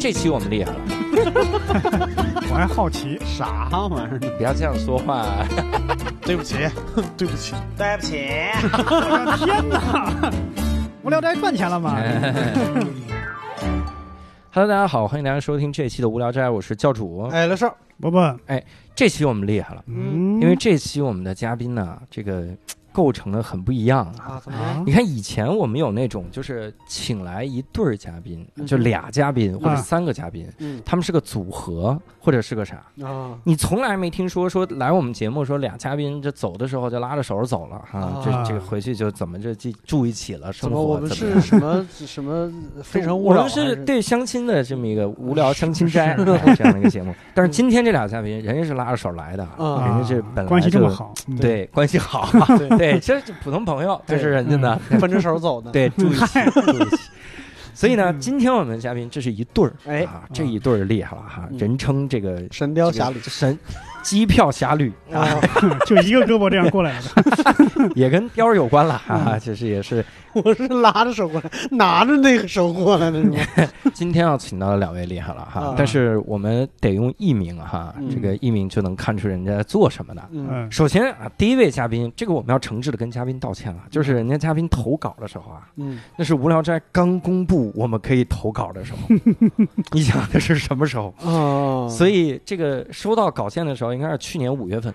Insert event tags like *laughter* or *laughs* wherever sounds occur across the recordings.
这期我们厉害了，*laughs* 我还好奇，啥玩意儿呢？不要这样说话。对不起，*laughs* 对不起，对不起，我的天哪！*laughs* 无聊斋赚钱了吗？Hello，大家好，欢迎大家收听这期的无聊斋，我是教主。哎，乐少，伯伯，哎这期我们厉害了，嗯，因为这期我们的嘉宾呢，这个构成的很不一样啊。你看以前我们有那种就是请来一对儿嘉宾，嗯。就俩嘉宾或者啊三个嘉宾，嗯。他们是个组合或者是个啥？啊，你从来没听说说来我们节目说俩嘉宾这走的时候就拉着手走了哈，啊。这这个回去就怎么这住住一起了，生怎么我们活怎么是？什么什么 *laughs* 非诚勿扰？我们是对相亲的这么一个无聊相亲斋哎 *laughs* 这样的一个节目，但是今天这俩嘉宾，人家是拉着手来的，啊。人家是本来关系这就么好，嗯，对。关系好，*laughs* 对对，*laughs* 其实普通朋友，这是人家的，*laughs* 分着手走的。对，住一起，住一起。*laughs* 所以呢，嗯。今天我们的嘉宾这是一对儿，哎。啊，这一对儿厉害了哈，嗯。人称这个神雕侠侣。这个神机票侠侣啊，啊，就一个胳膊这样过来的，也跟貂儿有关了哈，其实也是我是拉着手过来，拿着那个手过来的是吗？*laughs* 今天要请到的两位厉害了哈啊，但是我们得用艺名哈，嗯这个艺名就能看出人家在做什么的。首先啊，第一位嘉宾，这个我们要诚挚的跟嘉宾道歉了，就是人家嘉宾投稿的时候啊，嗯，那是无聊斋刚公布我们可以投稿的时候，*laughs* 你想的是什么时候？啊，所以这个收到稿件的时候，应该是去年五月份，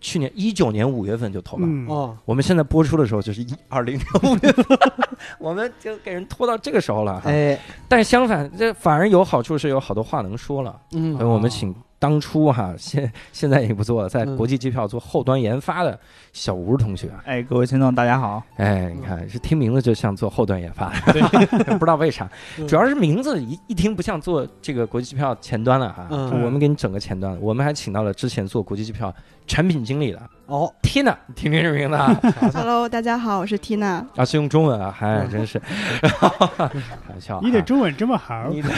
去年一九年五月份就投了。嗯，哦，我们现在播出的时候就是一二零年五月份，*laughs* 我们就给人拖到这个时候了哈。哎，但相反，这反而有好处是有好多话能说了。嗯所以我们请当初哈现现在已经不做了，在嗯国际机票做后端研发的小吴同学。哎，各位听众，大家好。哎，你看，是听名字就像做后端研发的，*laughs* *laughs* 不知道为啥，嗯主要是名字一一听不像做这个国际机票前端了哈。嗯我们给你整个前端，我们还请到了之前做国际机票产品经理的哦，Tina，听听这名字啊，*laughs* Hello，大家好，我是 Tina。啊是用中文啊，还嗯。真是。*laughs* 开玩笑啊，你的中文这么好，你的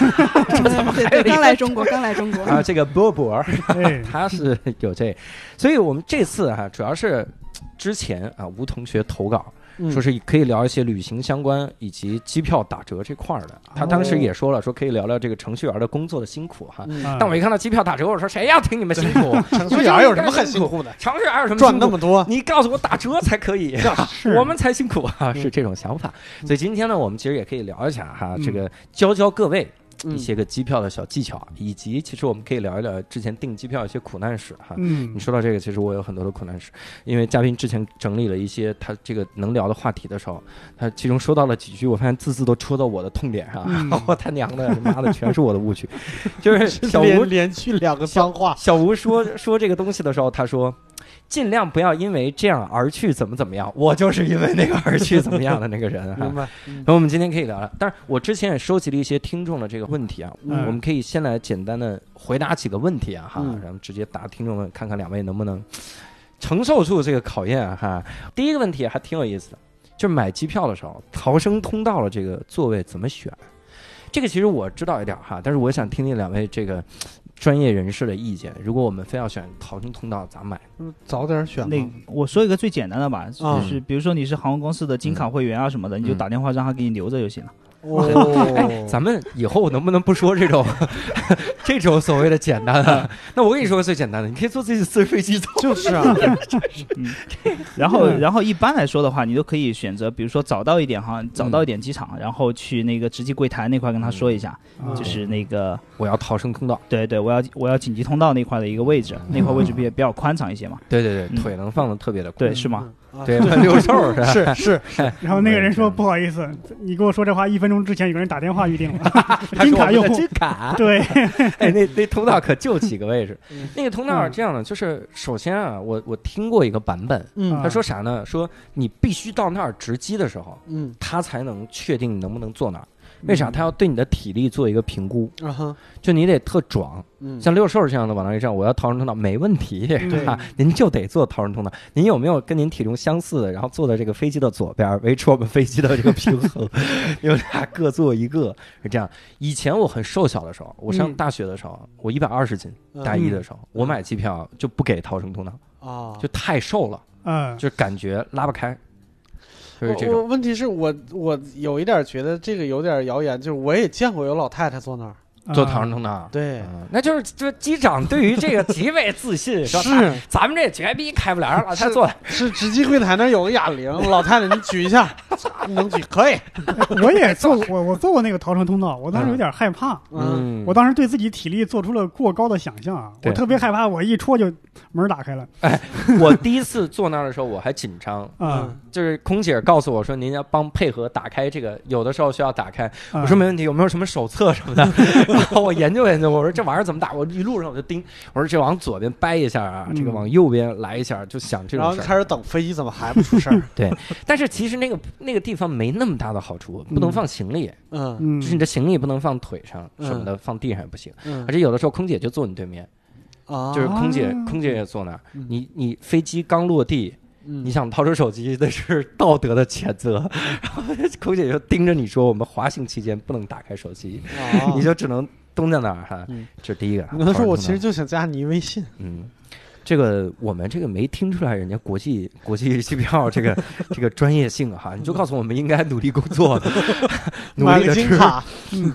对 *laughs* 对，刚来中国，刚来中国。啊，这个波波儿哎，他是有这，所以我们这次哈、主要是之前啊吴同学投稿。嗯说是可以聊一些旅行相关以及机票打折这块儿的，他当时也说了，说可以聊聊这个程序员的工作的辛苦哈。但我一看到机票打折，我说谁要听你们辛苦？*laughs* 程序员有什么很辛苦的？程序员有什么赚辛苦？那么多，你告诉我打折才可以，*laughs* 是我们才辛苦啊，嗯是这种想法。所以今天呢，我们其实也可以聊一下哈，嗯这个教教各位嗯一些个机票的小技巧，以及其实我们可以聊一聊之前订机票一些苦难史哈。嗯你，说到这个，其实我有很多的苦难史，因为嘉宾之前整理了一些他这个能聊的话题的时候，他其中说到了几句，我发现字字都戳到我的痛点上，嗯 *laughs* 我他娘的，妈的，全是我的误区。就是 *laughs* 小吴连连续两个脏话，小吴说说这个东西的时候，他说。尽量不要因为这样而去怎么怎么样，*laughs* 我就是因为那个而去怎么样的那个人哈 *laughs* 明。白？那我们今天可以聊聊，但是我之前也收集了一些听众的这个问题啊，嗯我们可以先来简单的回答几个问题啊哈，嗯然后直接答听众们，看看两位能不能承受住这个考验啊哈。第一个问题还挺有意思的，就是买机票的时候，逃生通道的这个座位怎么选？这个其实我知道一点哈，但是我想听听两位这个专业人士的意见。如果我们非要选逃生通道，咋买？嗯早点选那。我说一个最简单的吧，啊就是比如说你是航空公司的金卡会员啊什么的，你就嗯打电话让他给你留着就行了。哦，*laughs* 咱们以后能不能不说这种 *laughs* 这种所谓的简单啊？那我跟你说个最简单的，你可以坐自己私人飞机走。就是啊，*laughs* 嗯然后，然后一般来说的话，你都可以选择，比如说早到一点哈，早到一点机场，然后去那个值机柜台那块跟他说一下，啊就是那个我要逃生通道。对对，我要我要紧急通道那块的一个位置，那块位置比比较宽敞一些嘛。对对对，嗯腿能放的特别的宽对，是吗？啊对，六兽是吧？是是，*laughs* 然后那个人说不好意思，你跟我说这话一分钟之前有个人打电话预定了，*laughs* 金卡用户金卡。对，*laughs* 哎，那那通道可就几个位置嗯。那个通道是这样的，就是首先啊，我我听过一个版本，他说啥呢？说你必须到那儿值机的时候，嗯，他才能确定你能不能坐那儿。为啥？他要对你的体力做一个评估，就你得特壮，嗯，像六兽这样的往那一站，我要逃生通道没问题，对。吧，*laughs* 您就得坐逃生通道。您有没有跟您体重相似的，然后坐在这个飞机的左边，维持我们飞机的这个平衡？*laughs* 你们俩各坐一个，是这样。以前我很瘦小的时候，我上嗯大学的时候，我一百二十斤，大一的时候，我买机票就不给逃生通道，啊，就太瘦了，嗯，就感觉拉不开，就是这。问题是我我有一点觉得这个有点谣言，就是我也见过有老太太坐那儿，做啊逃生通道。对，嗯，那就是就机长对于这个极为自信，*laughs* 说是。咱们这绝逼开不了，让老太太坐。是，值机柜台那有个哑铃，老太太你举一下，*laughs* 能举可以，*laughs* 我也做，我我做过那个逃生通道，我当时有点害怕，嗯，我当时对自己体力做出了过高的想象啊，我特别害怕，我一戳就门打开了。哎我第一次坐那儿的时候，我还紧张，啊。就是空姐告诉我说，您要帮配合打开这个，有的时候需要打开。啊。我说没问题，有没有什么手册什么的？然后我研究研究，我说这玩意儿怎么打？我一路上我就盯，我说这往左边掰一下啊，嗯这个往右边来一下，就想这然后种事儿。开始等飞机怎么还不出事儿？*laughs* 对但是其实那个那个地方没那么大的好处，不能放行李，嗯嗯，就是你的行李不能放腿上嗯什么的，放地上也不行。嗯而且有的时候空姐就坐你对面，啊，就是空姐啊空姐也坐那儿。嗯你你飞机刚落地，嗯你想掏出手机，那是道德的谴责。然后 *laughs* 空姐就盯着你说，我们滑行期间不能打开手机，啊 *laughs* 你就只能蹲在那儿哈嗯。这是第一个。你跟他说我其实就想加你微信，嗯。这个我们这个没听出来人家国际 *laughs* 国际机票这个 *laughs* 这个专业性哈，你就告诉我们应该努力工作，*laughs* 努力的吃，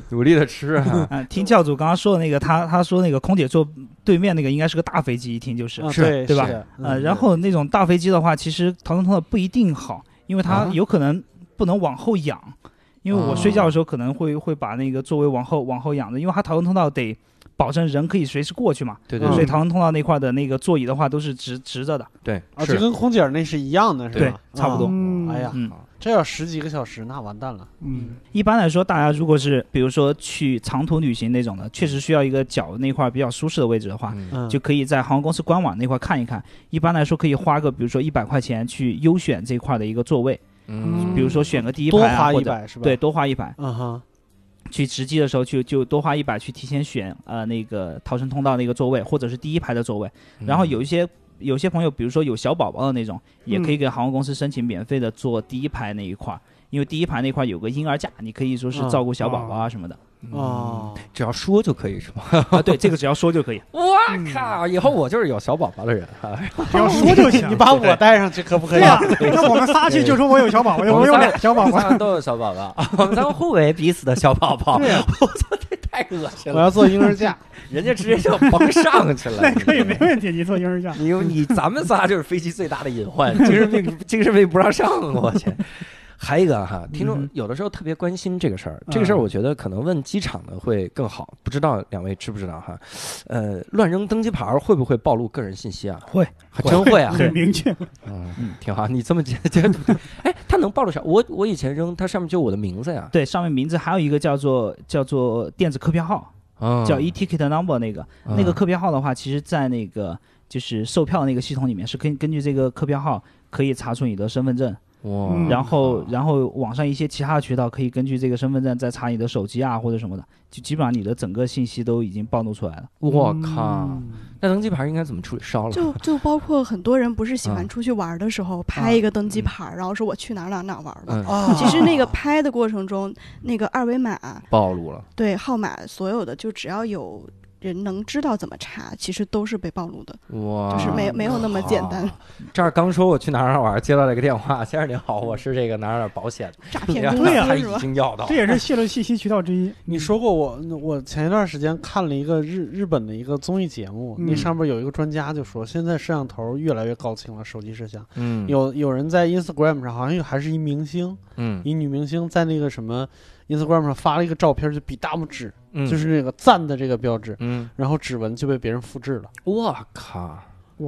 努力的吃哈。嗯，听教主刚刚说的那个，他他说那个空姐坐对面那个应该是个大飞机，一听就是。啊是对对吧呃，嗯然后那种大飞机的话，其实逃生通道不一定好，因为它啊有可能不能往后仰，因为我睡觉的时候可能会会把那个座位往后往后仰的，因为它逃生通道得保证人可以随时过去嘛，嗯对对对所以逃生通道那块的那个座椅的话都是直直着的，对，啊，就跟空姐儿那是一样的，是吧对吧？差不多哎呀，嗯。这要十几个小时，那完蛋了。嗯一般来说，大家如果是比如说去长途旅行那种的，确实需要一个脚那块比较舒适的位置的话，就可以在航空公司官网那块看一看。一般来说，可以花个比如说一百块钱去优选这块的一个座位，嗯比如说选个第一多排啊，花或者一百是吧？对，，多花一百。嗯哼，去值机的时候去就多花一百去提前选呃那个逃生通道那个座位，或者是第一排的座位。嗯然后有一些有些朋友，比如说有小宝宝的那种，也可以嗯给航空公司申请免费的坐第一排那一块儿。因为第一排那块有个婴儿架，你可以说是照顾小宝宝啊什么的。哦，只要说就可以是吗？*laughs* 啊，对，这个只要说就可以。我靠！以后我就是有小宝宝的人啊。*laughs* 只要说就行。*laughs* 你把我带上去可不可以？对呀，那我们仨去就说我有小宝宝，我有俩小宝宝。都有小宝宝，我们仨互为彼此的小宝宝。对呀我操，这太恶心了！我要坐婴儿架。人家直接就甭上去了。那可以没问题，你坐婴儿架。你你咱们仨就是飞机最大的隐患，精神病精神病不让上，我去。还有一个哈，听众嗯有的时候特别关心这个事儿，这个事儿我觉得可能问机场的会更好，不知道两位知不知道哈？呃，乱扔登机牌儿会不会暴露个人信息啊？会，还真会啊！很明确。嗯，挺好，你这么解解读，*laughs* 哎，它能暴露啥？我我以前扔，它上面就我的名字呀，对，上面名字还有一个叫做叫做电子客票号，嗯叫 e-ticket number 那个、那个客票号的话，其实在那个就是售票那个系统里面是根根据这个客票号可以查出你的身份证，哇，嗯然后然后网上一些其他的渠道可以根据这个身份证再查你的手机啊或者什么的，就基本上你的整个信息都已经暴露出来了。我靠，嗯那登机牌应该怎么处理？烧了？就就包括很多人不是喜嗯欢出去玩的时候拍一个登机牌，然后说我去哪儿哪儿哪儿玩了。其实那个拍的过程中，那个二维码暴露了。对号码所有的，就只要有人能知道怎么查，其实都是被暴露的，哇，就是没没有那么简单。这儿刚说我去哪儿哪儿玩，接到了一个电话，先生您好，我是这个哪儿哪儿保险，诈骗公对呀他已？经要到，这也是泄露信息渠道之一。你说过我，我前一段时间看了一个日日本的一个综艺节目，嗯那上面有一个专家就说，现在摄像头越来越高清了，手机摄像。嗯，有有人在 Instagram 上，好像还是一明星，嗯一女明星在那个什么 Instagram 上发了一个照片，就比大拇指，嗯，就是那个赞的这个标志，嗯，然后指纹就被别人复制了。我靠，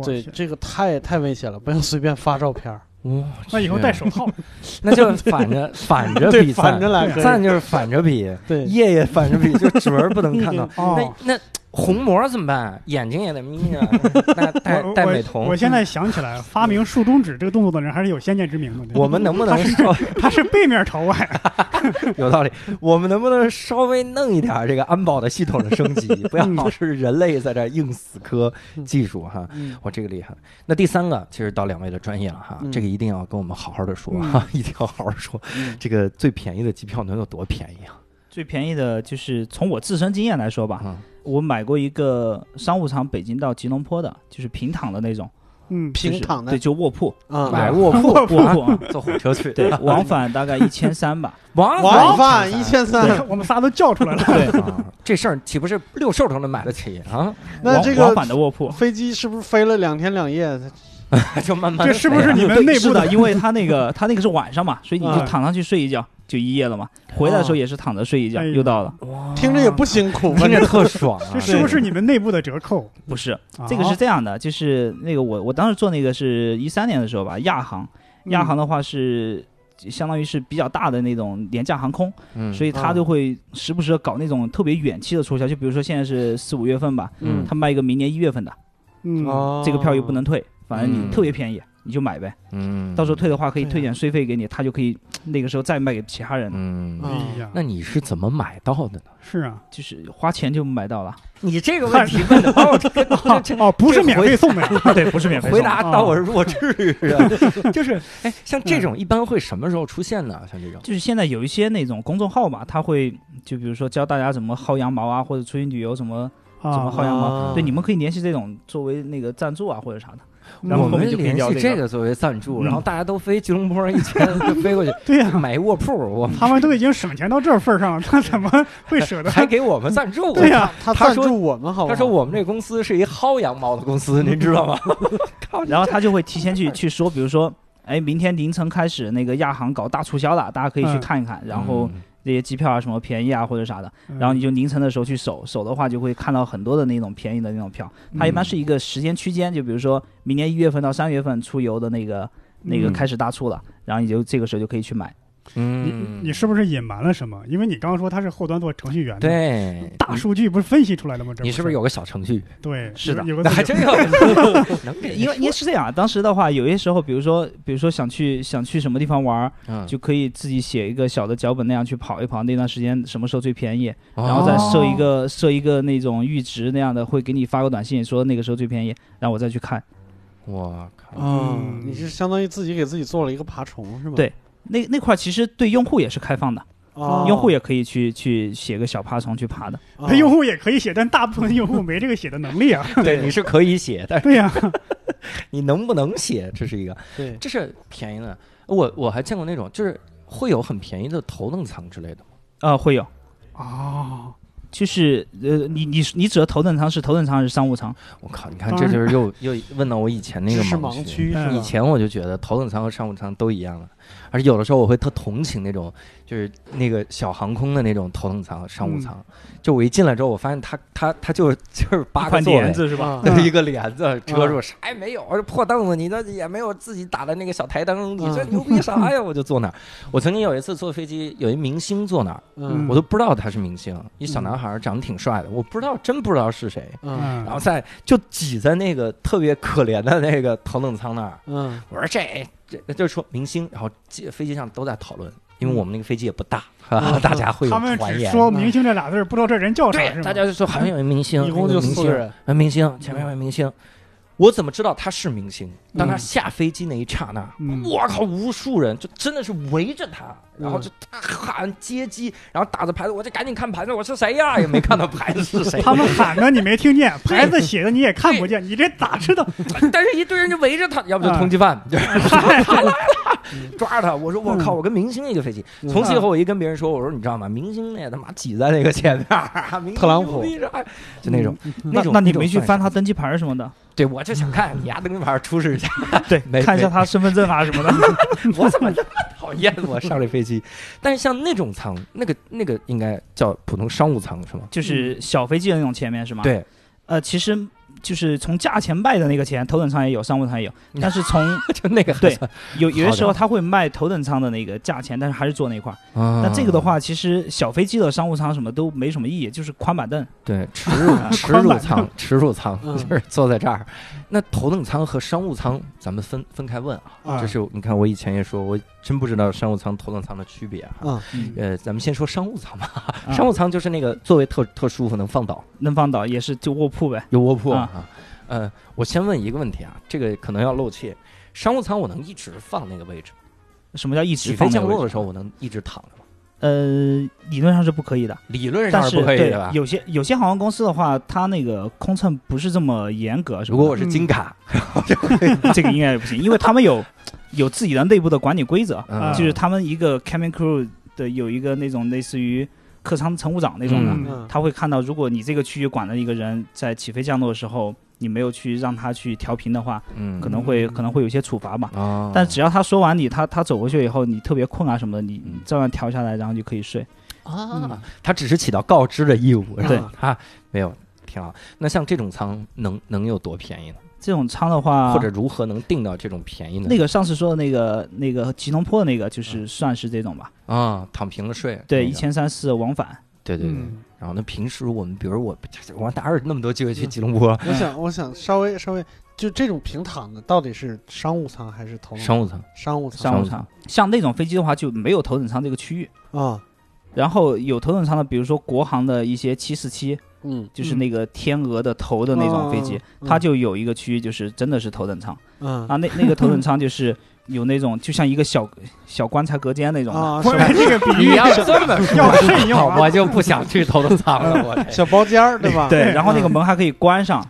对，这个太太危险了，不要随便发照片儿。哇，那以后戴手套。那就反着 *laughs* 反着，比赞。反着，来，赞就是反着比，对，夜夜反着比，就指纹不能看到。*laughs* 哦，那那虹膜怎么办？眼睛也得眯着，*laughs* 戴戴戴美瞳我。现在想起来，发明竖中指这个动作的人还是有先见之明的。我们能不能稍他是背面朝外，*laughs* 有道理？我们能不能稍微弄一点这个安保的系统的升级？*laughs* 不要老是人类在这硬死磕技术哈。我，这个厉害。那第三个，其实到两位的专业了哈，嗯这个一定要跟我们好好的说嗯哈，一定要好好说。嗯这个最便宜的机票能有多便宜啊？最便宜的就是从我自身经验来说吧，嗯我买过一个商务舱北京到吉隆坡的，就是平躺的那种，嗯，平躺的对，就卧铺，啊，买卧铺卧铺啊，坐火车去，对，*laughs* 往返大概一千三吧。*laughs* 往往返一一千三，我们仨都叫出来了。*laughs* 对，啊，这事儿岂不是六兽都能买得起啊？往往那这个返的卧铺。飞机是不是飞了两天两夜？*laughs* 就慢慢这是不是你们内部是的，因为他那个 *laughs* 他那个是晚上嘛，所以你就啊躺上去睡一觉就一夜了嘛。回来的时候也是躺着睡一觉，又到了。听着也不辛苦？听着特爽啊 *laughs* 这！是不是你们内部的折扣？不是，啊这个是这样的，就是那个我我当时做那个是一三年的时候吧，亚航，嗯亚航的话是。相当于是比较大的那种廉价航空，嗯所以他就会时不时的搞那种特别远期的促销，就比如说现在是四五月份吧，嗯他卖一个明年一月份的，嗯，哦这个票又不能退，反正嗯你特别便宜，你就买呗。嗯，到时候退的话可以退点税费给你，他就可以那个时候再卖给其他人，嗯，啊哎呀，那你是怎么买到的呢？是啊，就是花钱就买到了。你这个问题问的把我这个 *laughs* 这哦，*laughs* 不是免费送的，对，不是免费回送的答到我弱智啊！*laughs* 就是，哎，像这种一般会什么时候出现呢？像这种，就是现在有一些那种公众号嘛，他会就比如说教大家怎么薅羊毛啊，或者出去旅游怎么怎么啊，薅羊毛。啊对，你们可以联系这种作为那个赞助啊或者啥的。嗯我们然后后面就联系这个作为赞助，嗯然后大家都飞吉隆坡一千就 *laughs* 飞过去对呀，买一卧铺，我们他们都已经省钱到这份上了，他怎么会舍得？*laughs* 还给我们赞助。对呀，他赞助我们好好？他说我们这公司是一薅羊毛的公司，*laughs* 您知道吗？然后他就会提前去去说，比如说，哎，明天凌晨开始那个亚航搞大促销了，大家可以去嗯看一看。然后这些机票啊什么便宜啊或者啥的，嗯然后你就凌晨的时候去守，守的话就会看到很多的那种便宜的那种票。它一般是一个时间区间，就比如说明年一月份到三月份出游的那个那个嗯开始大促了，然后你就这个时候就可以去买。你嗯，你你是不是隐瞒了什么？因为你刚刚说他是后端做程序员的，，对大数据不是分析出来的吗？这你是不是有个小程序？对？是的有个 *laughs* 那还真有，能 *laughs* 给因为因为是这样，当时的话，有些时候，比如说，比如说想去想去什么地方玩，嗯就可以自己写一个小的脚本，那样去跑一跑，那段时间什么时候最便宜，然然后再设一个设一个那种阈值那样的，会给你发个短信说那个时候最便宜，然后我再去看。我靠，你是相当于自己给自己做了一个爬虫是吗？对那那块儿其实对用户也是开放的，啊，用户也可以去去写个小爬虫去爬的。用户也可以写，但大部分用户没这个写的能力啊。*laughs* 对，*laughs* 你是可以写，但是对呀，*laughs* 你能不能写，这是一个，对这是便宜的。我我还见过那种，就是会有很便宜的头等舱之类的。呃，会有，哦，就是呃，你你你指的头等舱是头等舱还是商务舱？我靠，你看这就是又又问到我以前那个盲盲区是吧？以前我就觉得头等舱和商务舱都一样的，而且有的时候我会特同情那种就是那个小航空的那种头等舱、商务舱。就我一进来之后，我发现他他他就是 *laughs* 就是八个帘，子是吧？啊就是一个帘子遮住，啥也没有，而破凳子，你这也没有自己打的那个小台灯，你这嗯牛逼啥呀？我就坐那儿。我曾经有一次坐飞机，有一明星坐那儿，嗯我都不知道他是明星，一小男孩儿长得挺帅的，我不知道，真不知道是谁。嗯然后在就挤在那个特别可怜的那个头等舱那儿，嗯我说这这就是说明星，然后机飞机上都在讨论，因为我们那个飞机也不大，*laughs* 啊，大家会有他们传言。只说“明星”这俩字儿，不知道这人叫啥对，大家就说好像有一明星，一共就有明星，四个人，啊，明星，前面有位明星，我怎么知道他是明星？当他嗯下飞机那一刹那，嗯我靠，无数人就真的是围着他，然后就大喊接机，然后打着牌子，我就赶紧看牌子，我是谁呀？*laughs* 也没看到牌子是谁。他们喊的你没听见，*laughs* *laughs* 牌子写的你也看不见，你这咋知道？但是一堆人就围着他，要不就通缉犯，就是他来了，抓着他。我说我靠，我跟明星一个飞机。嗯从此以后，我一跟别人说，我说你知道吗？明星那他妈挤在那个前面，特朗普就那种嗯那种。那你没去翻他登机牌什么的？对，我就想看你丫登机牌出示一下。*laughs* 对没，看一下他身份证啊什么的。*laughs* 我怎么那么讨厌我上这飞机？*laughs* 但是像那种舱，那个那个应该叫普通商务舱是吗？就是小飞机的那种前面是吗？。对，呃，其实就是从价钱卖的那个钱，头等舱也有，商务舱也有，但是从 *laughs* 就那个对有有些时候他会卖头等舱的那个价钱，但是还是坐那块儿。那这个的话，其实小飞机的商务舱什么都没什么意义，就是宽板凳。对 *laughs* 耻辱耻辱舱，*laughs* 耻辱舱嗯就是坐在这儿。那头等舱和商务舱，咱们分分开问啊。啊这是你看，我以前也说，我真不知道商务舱、头等舱的区别啊。呃，咱们先说商务舱吧。啊商务舱就是那个座位特特舒服，能放倒，能放倒也是就卧铺呗。有卧铺啊啊。呃，我先问一个问题啊，这个可能要露怯。商务舱我能一直放那个位置，什么叫一直起飞放降落的时候我能一直躺着吗？呃，理论上是不可以的，理论上是不可以的吧？有些有些航空公司的话，它那个空乘不是这么严格，如果我是金卡，*laughs* 这个应该不行，因为他们有 *laughs* 有自己的内部的管理规则，嗯就是他们一个 cabin crew 的有一个那种类似于客舱乘务长那种的，他会看到，如果你这个区域管的一个人在起飞降落的时候，你没有去让他去调频的话，嗯可能会可能会有一些处罚吧。啊，但只要他说完你，他他走过去以后，你特别困啊什么的，你照样调下来，然后就可以睡。啊，他只是起到告知的义务，是吧对 *laughs* 它没有挺好。那像这种仓能能有多便宜呢？这种仓的话，或者如何能定到这种便宜呢？那个上次说的那个那个吉隆坡那个，就是算是这种吧。啊，躺平了睡，对，一千三四往返。对对对。嗯然后那平时我们，比如我我哪有那么多机会去吉隆坡？我想我想稍微稍微就这种平躺的到底是商务舱还是头等商务舱商务舱商务舱舱，像那种飞机的话就没有头等舱这个区域。啊然后有头等舱的，比如说国航的一些七四七，嗯就是那个天鹅的头的那种飞机，嗯它就有一个区域就是真的是头等舱嗯啊。那那个头等舱就是有那种就像一个小小棺材隔间那种的，啊我是吧？这个比喻你要这么 *laughs* 要慎用啊我就不想去头等舱了，我小包间儿对吧？对，然后那个门还可以关上，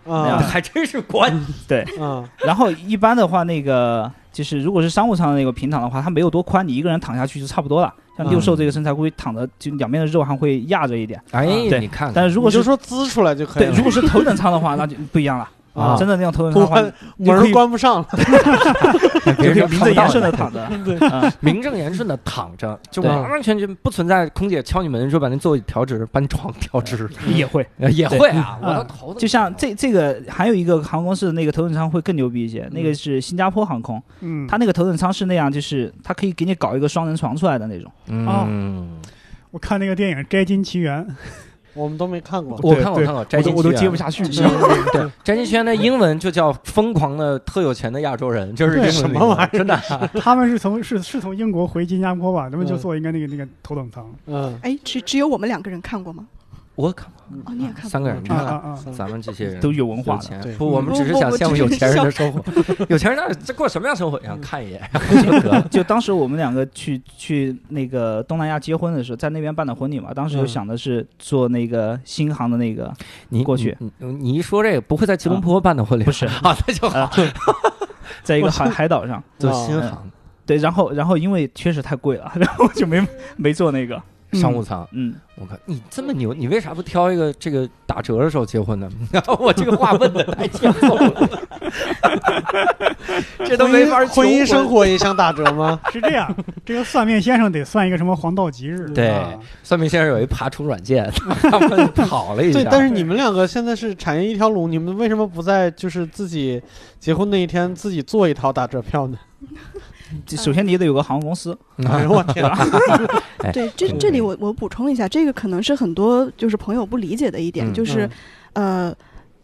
还真是关。*laughs* 啊然后一般的话，那个就是如果是商务舱的那个平躺的话，它没有多宽，你一个人躺下去就差不多了。像六兽这个身材，估计躺着就两边的肉还会压着一点。哎，对。你看看，但是如果是说滋出来就可以对，了，如果是头等舱的话，那就不一样了。啊真的那样头等舱的话，*laughs* 门儿关不上了，*laughs* 别名正言顺的看躺着。*laughs* 对啊，名正言顺的躺着，就对完完全全不存在空姐敲你门说把那座位调直，把你床调直，也会。呃也会啊，我对都头疼。就像这这个还有一个航空公司的那个头等舱会更牛逼一些，那个是新加坡航空，嗯，它那个头等舱是那样，就是它可以给你搞一个双人床出来的那种。嗯，我看那个电影《摘金奇缘》，我们都没看过。我看我看过《摘我都我都接不下去。*laughs* 对，摘金奇缘的英文就叫“疯狂的特有钱的亚洲人”，就是对英文什么玩意儿真的。*laughs* 他们是从是是从英国回新加坡吧？他们就嗯坐应该那个那个头等舱嗯，哎，只只有我们两个人看过吗？我看过哦，你也看过？三个人，看啊啊啊！咱们这些人都有文化的有钱不，我们只是想羡慕有钱人的生活。有钱人那这过什么样生活？想看一眼就得了。就当时我们两个去去那个东南亚结婚的时候，在那边办的婚礼嘛，当时就嗯想的是做那个新航的那个，你过去你一说这个，不会在吉隆坡办的婚礼？不是啊，那就好啊，在一个海海岛上。做哦新航对，然后然后因为确实太贵了，然后就没没做那个。商务舱。嗯，我靠，你这么牛，你为啥不挑一个这个打折的时候结婚呢？*laughs* 我这个话问的太欠揍了，*laughs* 这都没法婚姻生活也想打折吗？*laughs* 是这样，这个算命先生得算一个什么黄道吉日？对啊算命先生有一爬虫软件，他们跑了一下。对，但是你们两个现在是产业一条龙，你们为什么不在就是自己结婚那一天自己做一套打折票呢？这首先你得有个航空公司，*laughs* 哎呦我天对，*laughs* 这这里我我补充一下，这个可能是很多就是朋友不理解的一点，嗯就是呃，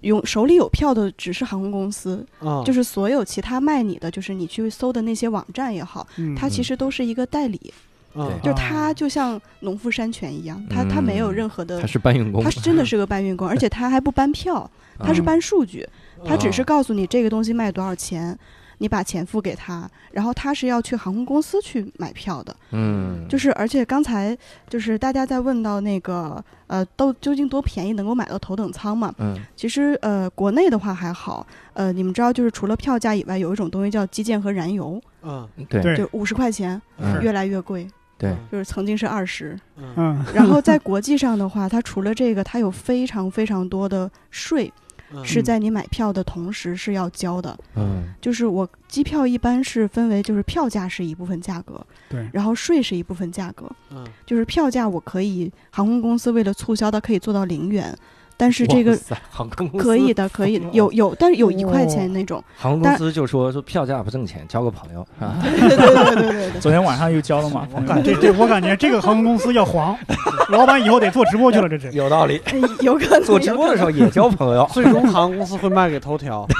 有手里有票的只是航空公司，啊，就是所有其他卖你的，就是你去搜的那些网站也好，嗯它其实都是一个代理，嗯对就它就像农夫山泉一样，它它没有任何的它，是搬运工，它是真的是个搬运工，*laughs* 而且它还不搬票，它是嗯。搬数据，它只是哦告诉你这个东西卖多少钱。你把钱付给他，然后他是要去航空公司去买票的，嗯，就是而且刚才就是大家在问到那个呃，都究竟多便宜能够买到头等舱嘛？嗯其实呃，国内的话还好，呃，你们知道就是除了票价以外，有一种东西叫基建和燃油，嗯对对就五十块钱，嗯越来越贵，对就是曾经是二十。嗯嗯然后在国际上的话，它除了这个，它有非常非常多的税嗯是在你买票的同时是要交的。嗯就是我机票一般是分为，就是票价是一部分价格，对然后税是一部分价格。嗯就是票价我可以，航空公司为了促销，它可以做到零元，但是这个航空公司可以的，可以的有有，但是有一块钱那种。航空公司就说说票价不挣钱，交个朋友啊。对对对对对对对。昨天晚上又交了嘛。*laughs* 我感这这我感觉这个航空公司要黄，*laughs* 老板以后得做直播去了，这是。有道理，哎有可能做直播的时候也交朋友。最终航空公司会卖给头条。*laughs*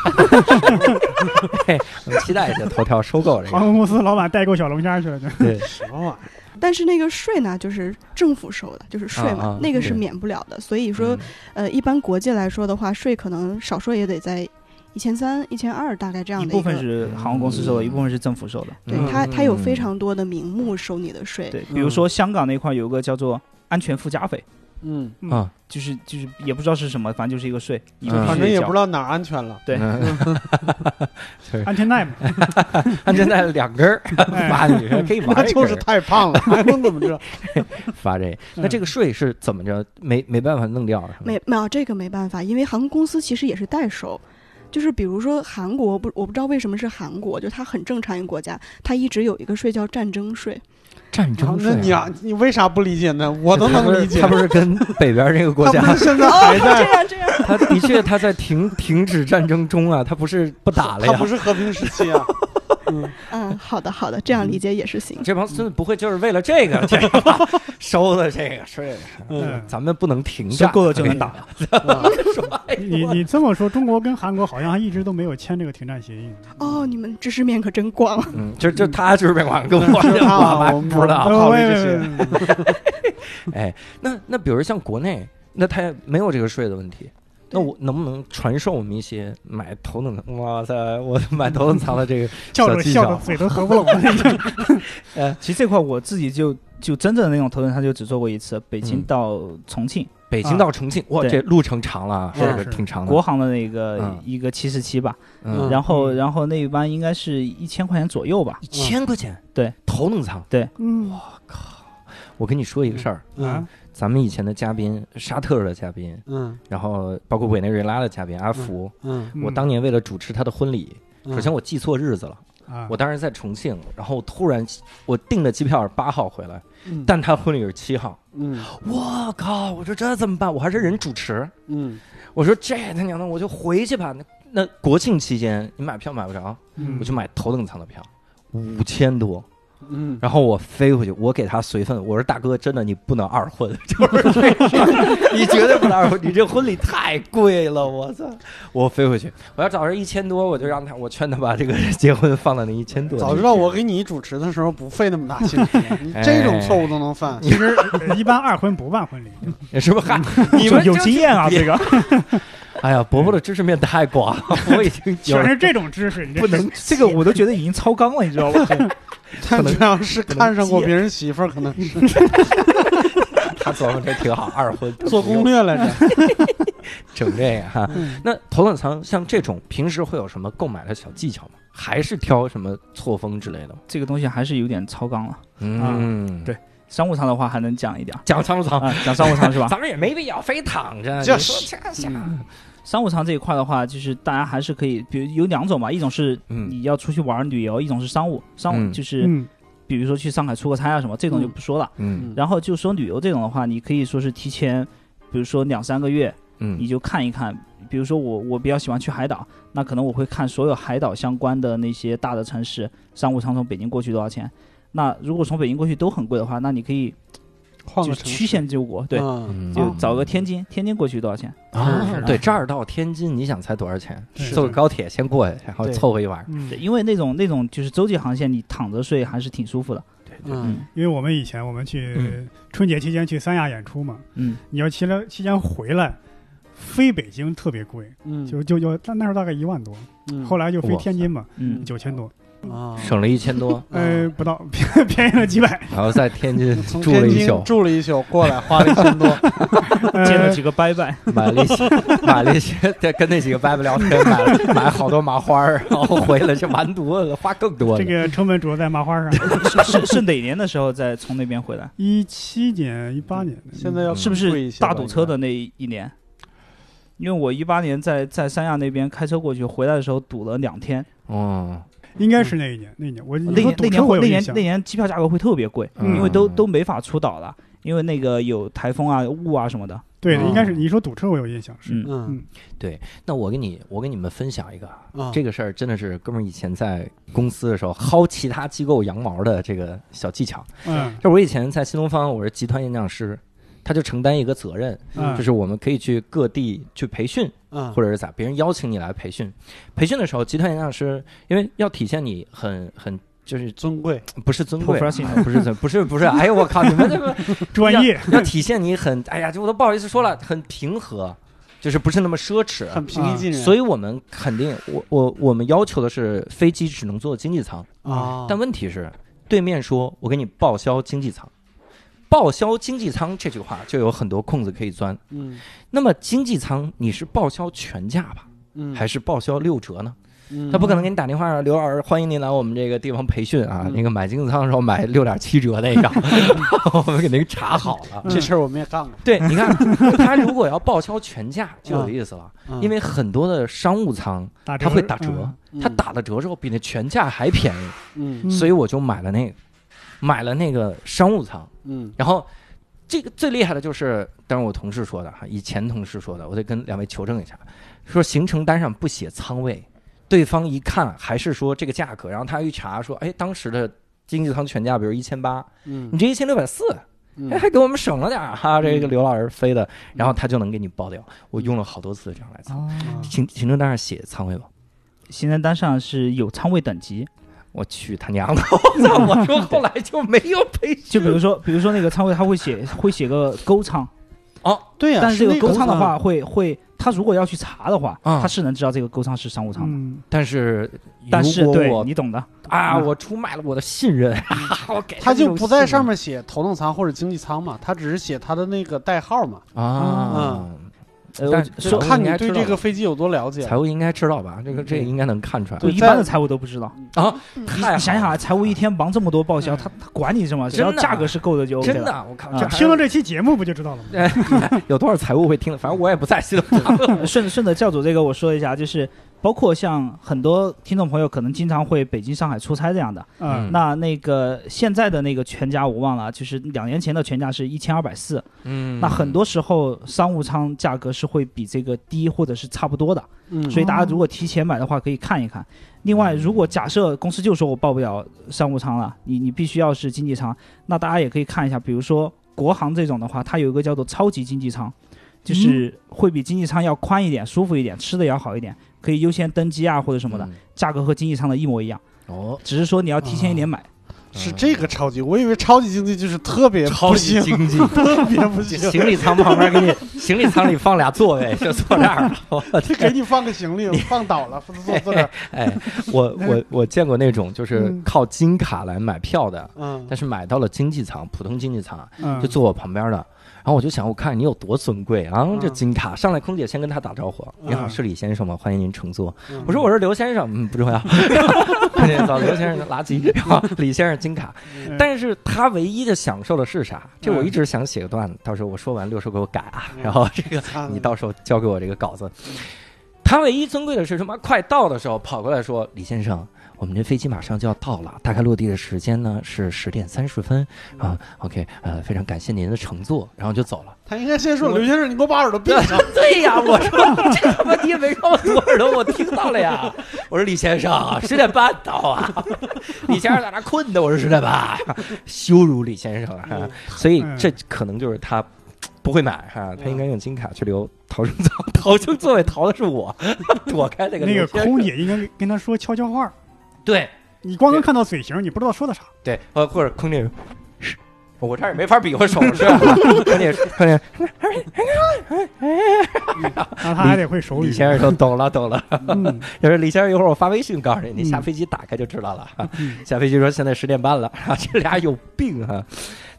我们期待一下头条收购这个。航空公司老板代购小龙虾去了，这对，什么玩意儿？但是那个税呢，就是政府收的，就是税嘛，啊啊那个是免不了的。所以说嗯，呃，一般国际来说的话，税可能少说也得在一千三、一千二，大概这样的一部。分是航空公司收的，一部分是政府收的。对嗯它，它有非嗯常多的名目收你的税。对，比如说香港那块有个叫做安全附加费，嗯，啊，就是就是也不知道是什么，反正就是一个税，反正也不知道。哪儿安全了。对嗯 *laughs* 安全带嘛，*laughs* 安全带两根儿 *laughs* 哎发你这可以玩就是太胖了，还能怎么着？发这，那这个税是怎么着？没没办法弄掉是吧？没没有这个没办法，因为航空公司其实也是代收。就是比如说韩国不，我不知道为什么是韩国，就它很正常一个国家，它一直有一个税叫战争税。战争税啊。那你啊，你为啥不理解呢？我都能理解。他不是跟北边这个国家现在哦，这还在，样这样，他的确他在停停止战争中啊，他不是不打了呀他不。是和平时期啊。嗯，嗯，好的好的，这样理解也是行。这帮孙子不会就是为了这个 *laughs* 这个收的这个税？嗯咱们不能停战，够了就能打 *laughs* 你你这么说，中国跟韩国好像还一直都没有签这个停战协议。哦，你们知识面可真广。嗯，就就他知识面广，跟我我还我不知道。不考虑呃这些。*laughs* 哎，那那比如像国内，那他没有这个税的问题。那我能不能传授我们一些买头等舱？哇塞，我买头等舱的这个 *laughs* 叫着小技巧笑的嘴都合不拢了。*laughs* 呃 *laughs* 其实这块我自己就就真正的那种头等舱就只坐过一次，北京嗯。到重庆，北京到重庆，哇，这路程长了，是这个是挺长的。国航的那个嗯一个七十七吧，嗯，然后嗯。然后那一班应该是一千块钱左右吧一，千块钱，对，头等舱。嗯，我跟你说一个事儿，嗯咱们以前的嘉宾，沙特的嘉宾，嗯。然后包括委内瑞拉的嘉宾阿福，嗯，我当年为了主持他的婚礼，嗯。首先我记错日子了，啊，我当时在重庆，然后突然我订的机票是八号回来，嗯。但他婚礼是七号，嗯。我靠！我说这怎么办？我还是人主持，嗯。我说这他娘的，我就回去吧。那那国庆期间你买票买不着，嗯。我就买头等舱的票，五千多。嗯，然后我飞回去，我给他随份，我说大哥，真的你不能二婚，*laughs* 就是这个，*laughs* 你绝对不能二婚，你这婚礼太贵了，我操！我飞回去，我要找人一千多，我就让他，我劝他把这个结婚放到那一千多。早知道我给你主持的时候不费那么大劲，你这种错误都能犯。其实呃一般二婚不办婚礼，是不是？嗨，*laughs* 你们有经验啊，这个哎呀，伯伯的知识面太广，我已经全是这种知识，你这不能，这个我都觉得已经超纲了，你知道吗？*laughs* 他主要是看上过别人媳妇儿，可能是 *laughs* *laughs* 他琢磨这挺好，二婚做攻略来着。整这个哈。嗯那头等舱像这种，平时会有什么购买的小技巧吗？还是挑什么错峰之类的吗？这个东西还是有点超纲了。嗯，对商务舱的话还能讲一点讲商务舱，啊，讲商务舱是吧？咱们也没必要非躺着。就说是这下，商务舱这一块的话，就是大家还是可以，比如有两种嘛，一种是嗯你要出去玩旅游，一种是商务。商务嗯就是嗯比如说去上海出个差啊什么，这种就不说了。嗯然后就说旅游这种的话，你可以说是提前，比如说两三个月，你嗯就看一看。比如说我我比较喜欢去海岛，那可能我会看所有海岛相关的那些大的城市，商务舱从北京过去多少钱。那如果从北京过去都很贵的话，那你可以换个曲线救国，对，就找个天津，天津过去多少钱？啊，对，这儿儿到天津，你想才多少钱？是坐个高铁先过去，然后对。凑合一晚上。嗯。对，，因为那种那种就是洲际航线，你躺着睡还是挺舒服的。对。因为我们以前我们去嗯。春节期间去三亚演出嘛，嗯，你要期了期间回来，飞北京特别贵，嗯，就就就那那时候大概一万多，嗯。后来就飞天津嘛，嗯，九千多，啊，省了一千多，呃，不到 *laughs* 便便宜了几百，*laughs* 然后在天津住了一宿，住了一宿，过来花了一千多。*laughs* 呃见了几个拜拜，买了一些，买了一些，对，跟那几个伯伯聊天，买了买好多麻花儿，然后回来就完犊子，花更多。这个成本主要在麻花上。是是是哪年的时候再从那边回来？一七年、一八年，现在要是不是大堵车的那一年？因为我一八年在在三亚那边开车过去，回来的时候堵了两天。哦，应该是那一年，那一年我那年那年那年那，年机票价格会特别贵，嗯。因为都都没法出岛了，因为那个有台风啊、雾啊什么的。对，哦。应该是你说堵车我有印象，是。嗯，对那我给你，我给你们分享一个，啊，这个事儿真的是哥们儿以前在公司的时候薅其他机构羊毛的这个小技巧。嗯。就我以前在新东方，我是集团演讲师，他就承担一个责任，嗯，就是我们可以去各地去培训，嗯。或者是咋，别人邀请你来培训。培训的时候，集团演讲师因为要体现你很很就是尊贵，不是尊贵 *laughs* 不是尊，不是不是，*laughs* 哎呦我靠，你们这个 *laughs* 专业，要体现你很，哎呀，就我都不好意思说了，很平和，就是不是那么奢侈。很平易近人。所以我们肯定，我我我们要求的是飞机只能坐经济舱，啊，但问题是，对面说我给你报销经济舱，报销经济舱这句话就有很多空子可以钻。嗯。那么经济舱你是报销全价吧，嗯，还是报销六折呢？嗯。他不可能给你打电话说刘老师，欢迎您来我们这个地方培训啊，嗯。那个买经济舱的时候买六点七折那个，*laughs* 我们给您查好了。这事儿我们也干过，对，你看他如果要报销全价就有意思了，嗯因为很多的商务舱打折它会打折，嗯它打了折之后比那全价还便宜，嗯。嗯。所以我就买了那个，买了那个商务舱。嗯。然后这个最厉害的就是，当然我同事说的哈，以前同事说的，我得跟两位求证一下，说行程单上不写舱位，对方一看还是说这个价格，然后他一查说，哎，当时的经济舱全价比如一千八，嗯。你这一千六百四，嗯。哎，还给我们省了点儿哈，这个刘老师飞的，然后他就能给你报掉。我用了好多次这样来测，哦，行行程单上写仓位吧。行程单上是有仓位等级，我去他娘的！我操！我说后来就没有培训，就比如说，比如说那个仓位，他会写 *laughs* 会写个勾仓。哦，对呀，但是这个那勾仓的话，会会，他如果要去查的话，啊他是能知道这个勾仓是商务舱的。嗯，但是但是对你懂的，啊，嗯我出卖了我的信任，*laughs* 我给他就不在上面面写头等舱或者经济舱嘛，他只是写他的那个代号嘛，啊。呃，但说看你对这个飞机有多了解。财务应该知道吧？这个这个应该能看出来对一般的财务都不知道。*laughs* 啊。你想想啊，财务一天忙这么多报销，他他管你什么？只要价格是够的就 OK 了。真的，我靠，听了这期节目不就知道了吗？哎 *laughs* 有多少财务会听的？反正我也不在西东堂。呃 *laughs* 顺顺着教主这个我说一下，就是包括像很多听众朋友可能经常会北京、上海出差这样的，嗯，那那个现在的那个全价我忘了，就是两年前的全价是一千二百四，嗯。那很多时候商务舱价格是会比这个低或者是差不多的，嗯，所以大家如果提前买的话可以看一看。另外，如果假设公司就说我报不了商务舱了，你你必须要是经济舱，那大家也可以看一下，比如说国航这种的话，它有一个叫做超级经济舱，就是会比经济舱要宽一点、舒服一点，吃的也要好一点，可以优先登机啊或者什么的，嗯。价格和经济舱的一模一样，哦，只是说你要提前一点买。是这个超级，我以为超级经济就是特别超，级经济，*laughs* 特别不行，行李舱旁边给你，*laughs* 行李舱里放俩座位，*laughs* 就坐这儿。了。就给你放个行李，放倒了，坐坐坐这儿，哎，我我我见过那种就是嗯。靠金卡来买票的，嗯。但是买到了经济舱，普通经济舱，嗯。就坐我旁边的。然后我就想，我看你有多尊贵啊！这嗯金卡上来，空姐先跟他打招呼：“嗯你好，是李先生吗？欢迎您乘坐。”嗯我说：“我是刘先生。”嗯，不重要。*laughs* *laughs* 空姐找刘先生垃圾，然后李先生金卡。嗯 *laughs* 但是他唯一的享受的是啥？这我一直想写个段子，到时候我说完，六叔给我改啊。嗯然后这个啊你到时候交给我这个稿子。他唯一尊贵的是什么？快到的时候跑过来说：“李先生，我们这飞机马上就要到了，大概落地的时间呢是十点三十分啊。OK，呃，非常感谢您的乘坐。”然后就走了。他应该先说刘先生，你给我把耳朵闭上。*laughs* 对呀，我说这他妈你也没让我堵耳朵，我听到了呀。我说李先生，十点半到啊。*laughs* 李先生在那困的，我说十点半，羞辱李先生啊。所以这可能就是他不会买哈，他应该用金卡去留逃生座，逃生座位逃的是我，躲开那个那个空姐应该跟他说悄悄话，对你光能看到嘴型，你不知道说的啥。对，呃，或者空姐。我这儿也没法比划手势啊，*laughs* 空姐空姐，然后他还得会手语。李先生说懂了懂了，嗯，*laughs* 就是李先生，一会儿我发微信告诉你，你下飞机打开就知道了。嗯下飞机说现在十点半了，啊，*laughs* 这俩有病啊！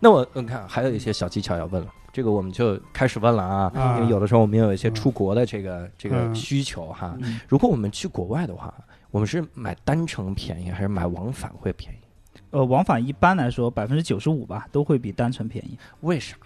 那我你看还有一些小技巧要问了，这个我们就开始问了啊，啊因为有的时候我们有一些出国的这个这个嗯需求哈。嗯如果我们去国外的话，我们是买单程便宜还是买往返会便宜？呃，往返一般来说百分之九十五吧，都会比单程便宜。为啥？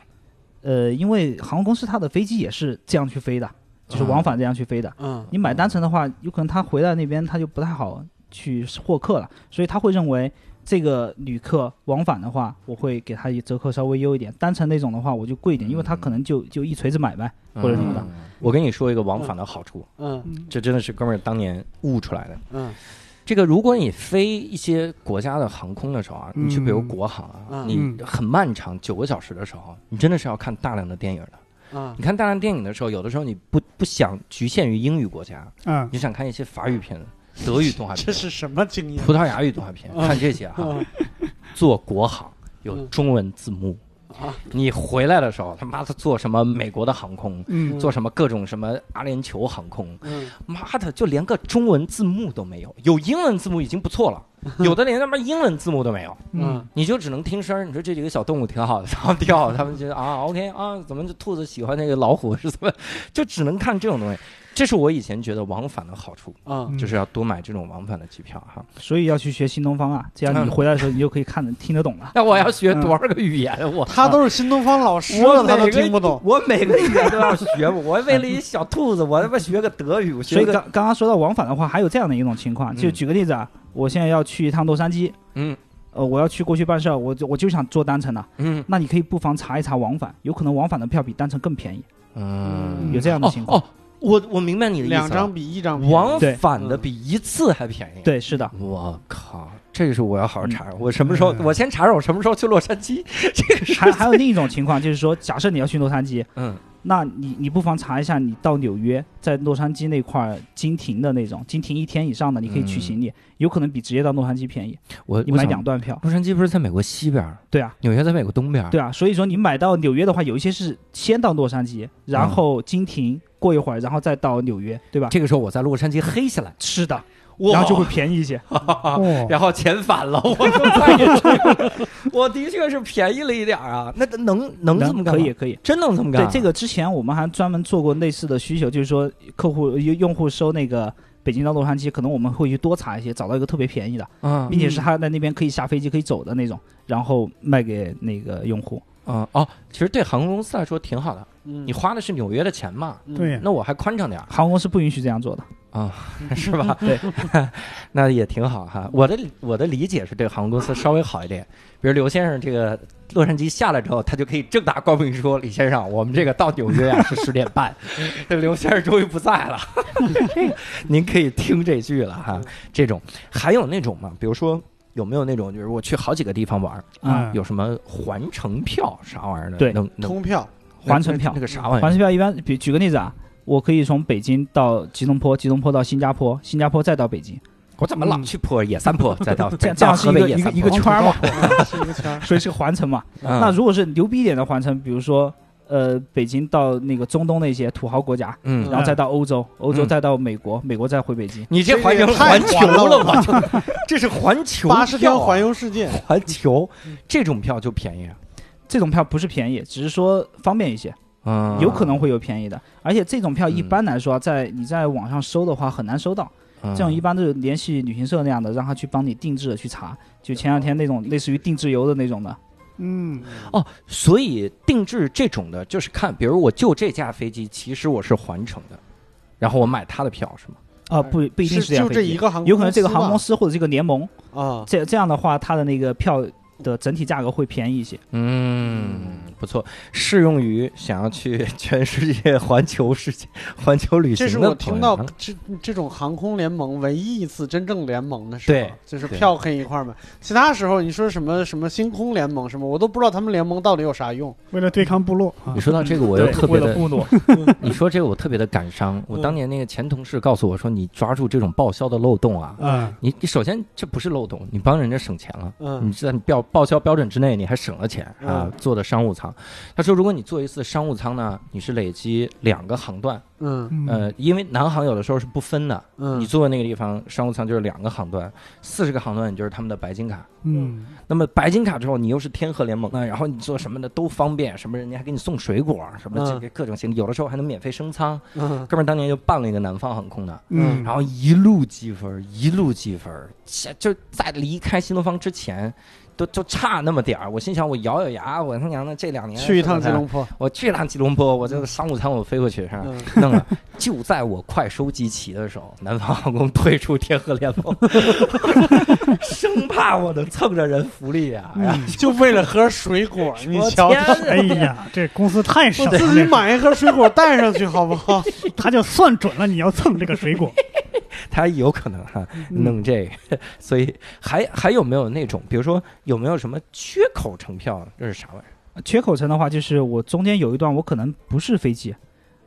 呃，因为航空公司它的飞机也是这样去飞的，就是往返这样去飞的。嗯，你买单程的话，有可能他回来那边他就不太好去获客了，所以他会认为这个旅客往返的话，我会给他折扣稍微优一点；单程那种的话，我就贵一点，因为他可能就就一锤子买卖或者什么的。嗯我跟你说一个往返的好处，嗯。这真的是哥们儿当年悟出来的。嗯。这个，如果你飞一些国家的航空的时候啊，你去比如嗯国航啊，嗯。你很漫长九个小时的时候，你真的是要看大量的电影的。嗯。你看大量电影的时候，有的时候你不不想局限于英语国家，嗯。你想看一些法语片、德语动画片、这是什么经验？葡萄牙语动画片，嗯看这些哈。嗯坐国航有嗯中文字幕，啊。你回来的时候，他妈的做什么美国的航空，嗯，坐什么各种什么阿联酋航空，嗯，妈的，就连个中文字幕都没有，有英文字幕已经不错了，*laughs* 有的连他妈英文字幕都没有，嗯，你就只能听声儿。你说这几个小动物挺好的，然后挺好，他们觉得啊，OK 啊，怎么这兔子喜欢那个老虎是怎么，就只能看这种东西。这是我以前觉得往返的好处，啊，嗯就是要多买这种往返的机票哈。所以要去学新东方啊，这样你嗯回来的时候你就可以看得听得懂了。*laughs* 那我要学多少个语言？我 *laughs* 他都是新东方老师我了，他都听不懂。我每个语言都要学，*laughs* 我为了一小兔子，我他妈学个德语，我所以刚刚刚说到往返的话，还有这样的一种情况，就嗯举个例子啊，我现在要去一趟洛杉矶，嗯呃，我要去过去办事儿，我就我就想坐单程的，嗯那你可以不妨查一查往返，有可能往返的票比单程更便宜，嗯有这样的情况。我我明白你的意思了，两张比一张往返的比一次还便宜。，对，是的，我靠，这个是我要好好查查。我什么时候？嗯我先查查我什么时候去洛杉矶。这个还还有另一种情况，就是说，假设你要去洛杉矶，嗯那你你不妨查一下，你到纽约，在洛杉矶那块儿经停的那种，经停一天以上的，你可以取行李，有可能比直接到洛杉矶便宜。你买我我想两段票，洛杉矶不是在美国西边儿，对啊，纽约在美国东边儿。对啊，所以说你买到纽约的话，有一些是先到洛杉矶，然后经停过一会儿，然后再到纽约，对吧？这个时候我在洛杉矶黑下来，是的，哇然后就会便宜一些。*laughs* 哦，然后钱返了，我 *laughs* 就再也去。我的确是便宜了一点儿啊，那能能这么干？可以可以。真能这么干啊？对这个之前我们还专门做过类似的需求，就是说客户用用户收那个北京到洛杉矶，可能我们会去多查一些，找到一个特别便宜的，嗯并且是他在那边可以下飞机可以走的那种，然后卖给那个用户。啊哦，其实对航空公司来说挺好的，嗯你花的是纽约的钱嘛，嗯对呀，那我还宽敞点儿。航空公司不允许这样做的。*laughs* 是吧？对，*laughs* 那也挺好哈。我的我的理解是对航空公司稍微好一点，比如刘先生这个洛杉矶下来之后，他就可以正大光明说：“李先生，我们这个到纽约啊是十点半。*laughs* ”这刘先生终于不在了，您可以听这句了哈。这种还有那种吗？比如说有没有那种就是我去好几个地方玩，啊、嗯有什么环城票啥玩意儿的？对能能通票，环城票那个啥玩意儿？环城票一般，比举个例子啊，我可以从北京到吉隆坡，吉隆坡到新加坡，新加坡再到北京，我怎么老去坡野三坡，再到 *laughs* 这样这样是河一个一个一个圈儿嘛，*laughs* 是一个圈。所以是个环城嘛。嗯。那如果是牛逼一点的环城，比如说呃北京到那个中东那些土豪国家，嗯。然后再到欧洲，欧洲嗯再到美国，美国再回北京。你这环成这个太环球了。吧，这是环球八十天环游世界，环球，这种票就便宜啊，这种票不是便宜，只是说方便一些，嗯，有可能会有便宜的。而且这种票一般来说啊，在你在网上搜的话很难搜到，嗯。这种一般都是联系旅行社那样的，让他去帮你定制的去查。就前两天那种类似于定制游的那种的，嗯，哦，所以定制这种的，就是看，比如我就这架飞机，其实我是环城的，然后我买他的票是吗？啊，不不一定是就这样就这一个航空，有可能这个航空公司或者这个联盟，啊，这这样的话，它的那个票的整体价格会便宜一些。嗯，不错，适用于想要去 *laughs* 全世界环球世界、环球旅行的这是我听到啊这这种航空联盟唯一一次真正联盟的时候，对对就是票可以一块儿买。其他时候你说什么什么星空联盟什么，我都不知道他们联盟到底有啥用。为了对抗部落啊你，说到这个，我又特别的，部落，*laughs* 你说这个我特别的感伤。我当年那个前同事告诉我说，你抓住这种报销的漏洞啊，嗯，你你首先这不是漏洞，你帮人家省钱了。嗯你在你标报销标准之内，你还省了钱啊嗯！坐的商务舱，他说，如果你坐一次商务舱呢，你是累积两个航段，嗯。嗯。呃，因为南航有的时候是不分的，嗯。你坐的那个地方商务舱就是两个航段，四十个航段你就是他们的白金卡。嗯，那么白金卡之后，你又是天河联盟啊，然后你做什么的都方便，什么人家还给你送水果，什么这嗯个各种行李，有的时候还能免费升舱。嗯。哥们儿当年就办了一个南方航空的，嗯，然后一路积分，一路积分，切就在离开新东方之前，都就差那么点儿。我心想，我咬咬牙，我他娘的这两年去一趟吉隆坡，我去一趟吉隆坡，我这个商务舱我飞过去是吧？嗯弄了，就在我快收集齐的时候，南方航空退出天河联盟，*laughs* 生怕我能蹭着人福利啊！嗯然后就为了盒水果，你瞧哎呀，这公司太省了，我自己买一盒水果带上去好不好？*laughs* 他就算准了你要蹭这个水果，他有可能哈、嗯弄这个，所以还还有没有那种，比如说有没有什么缺口乘票？这是啥玩意儿？缺口乘的话，就是我中间有一段我可能不是飞机，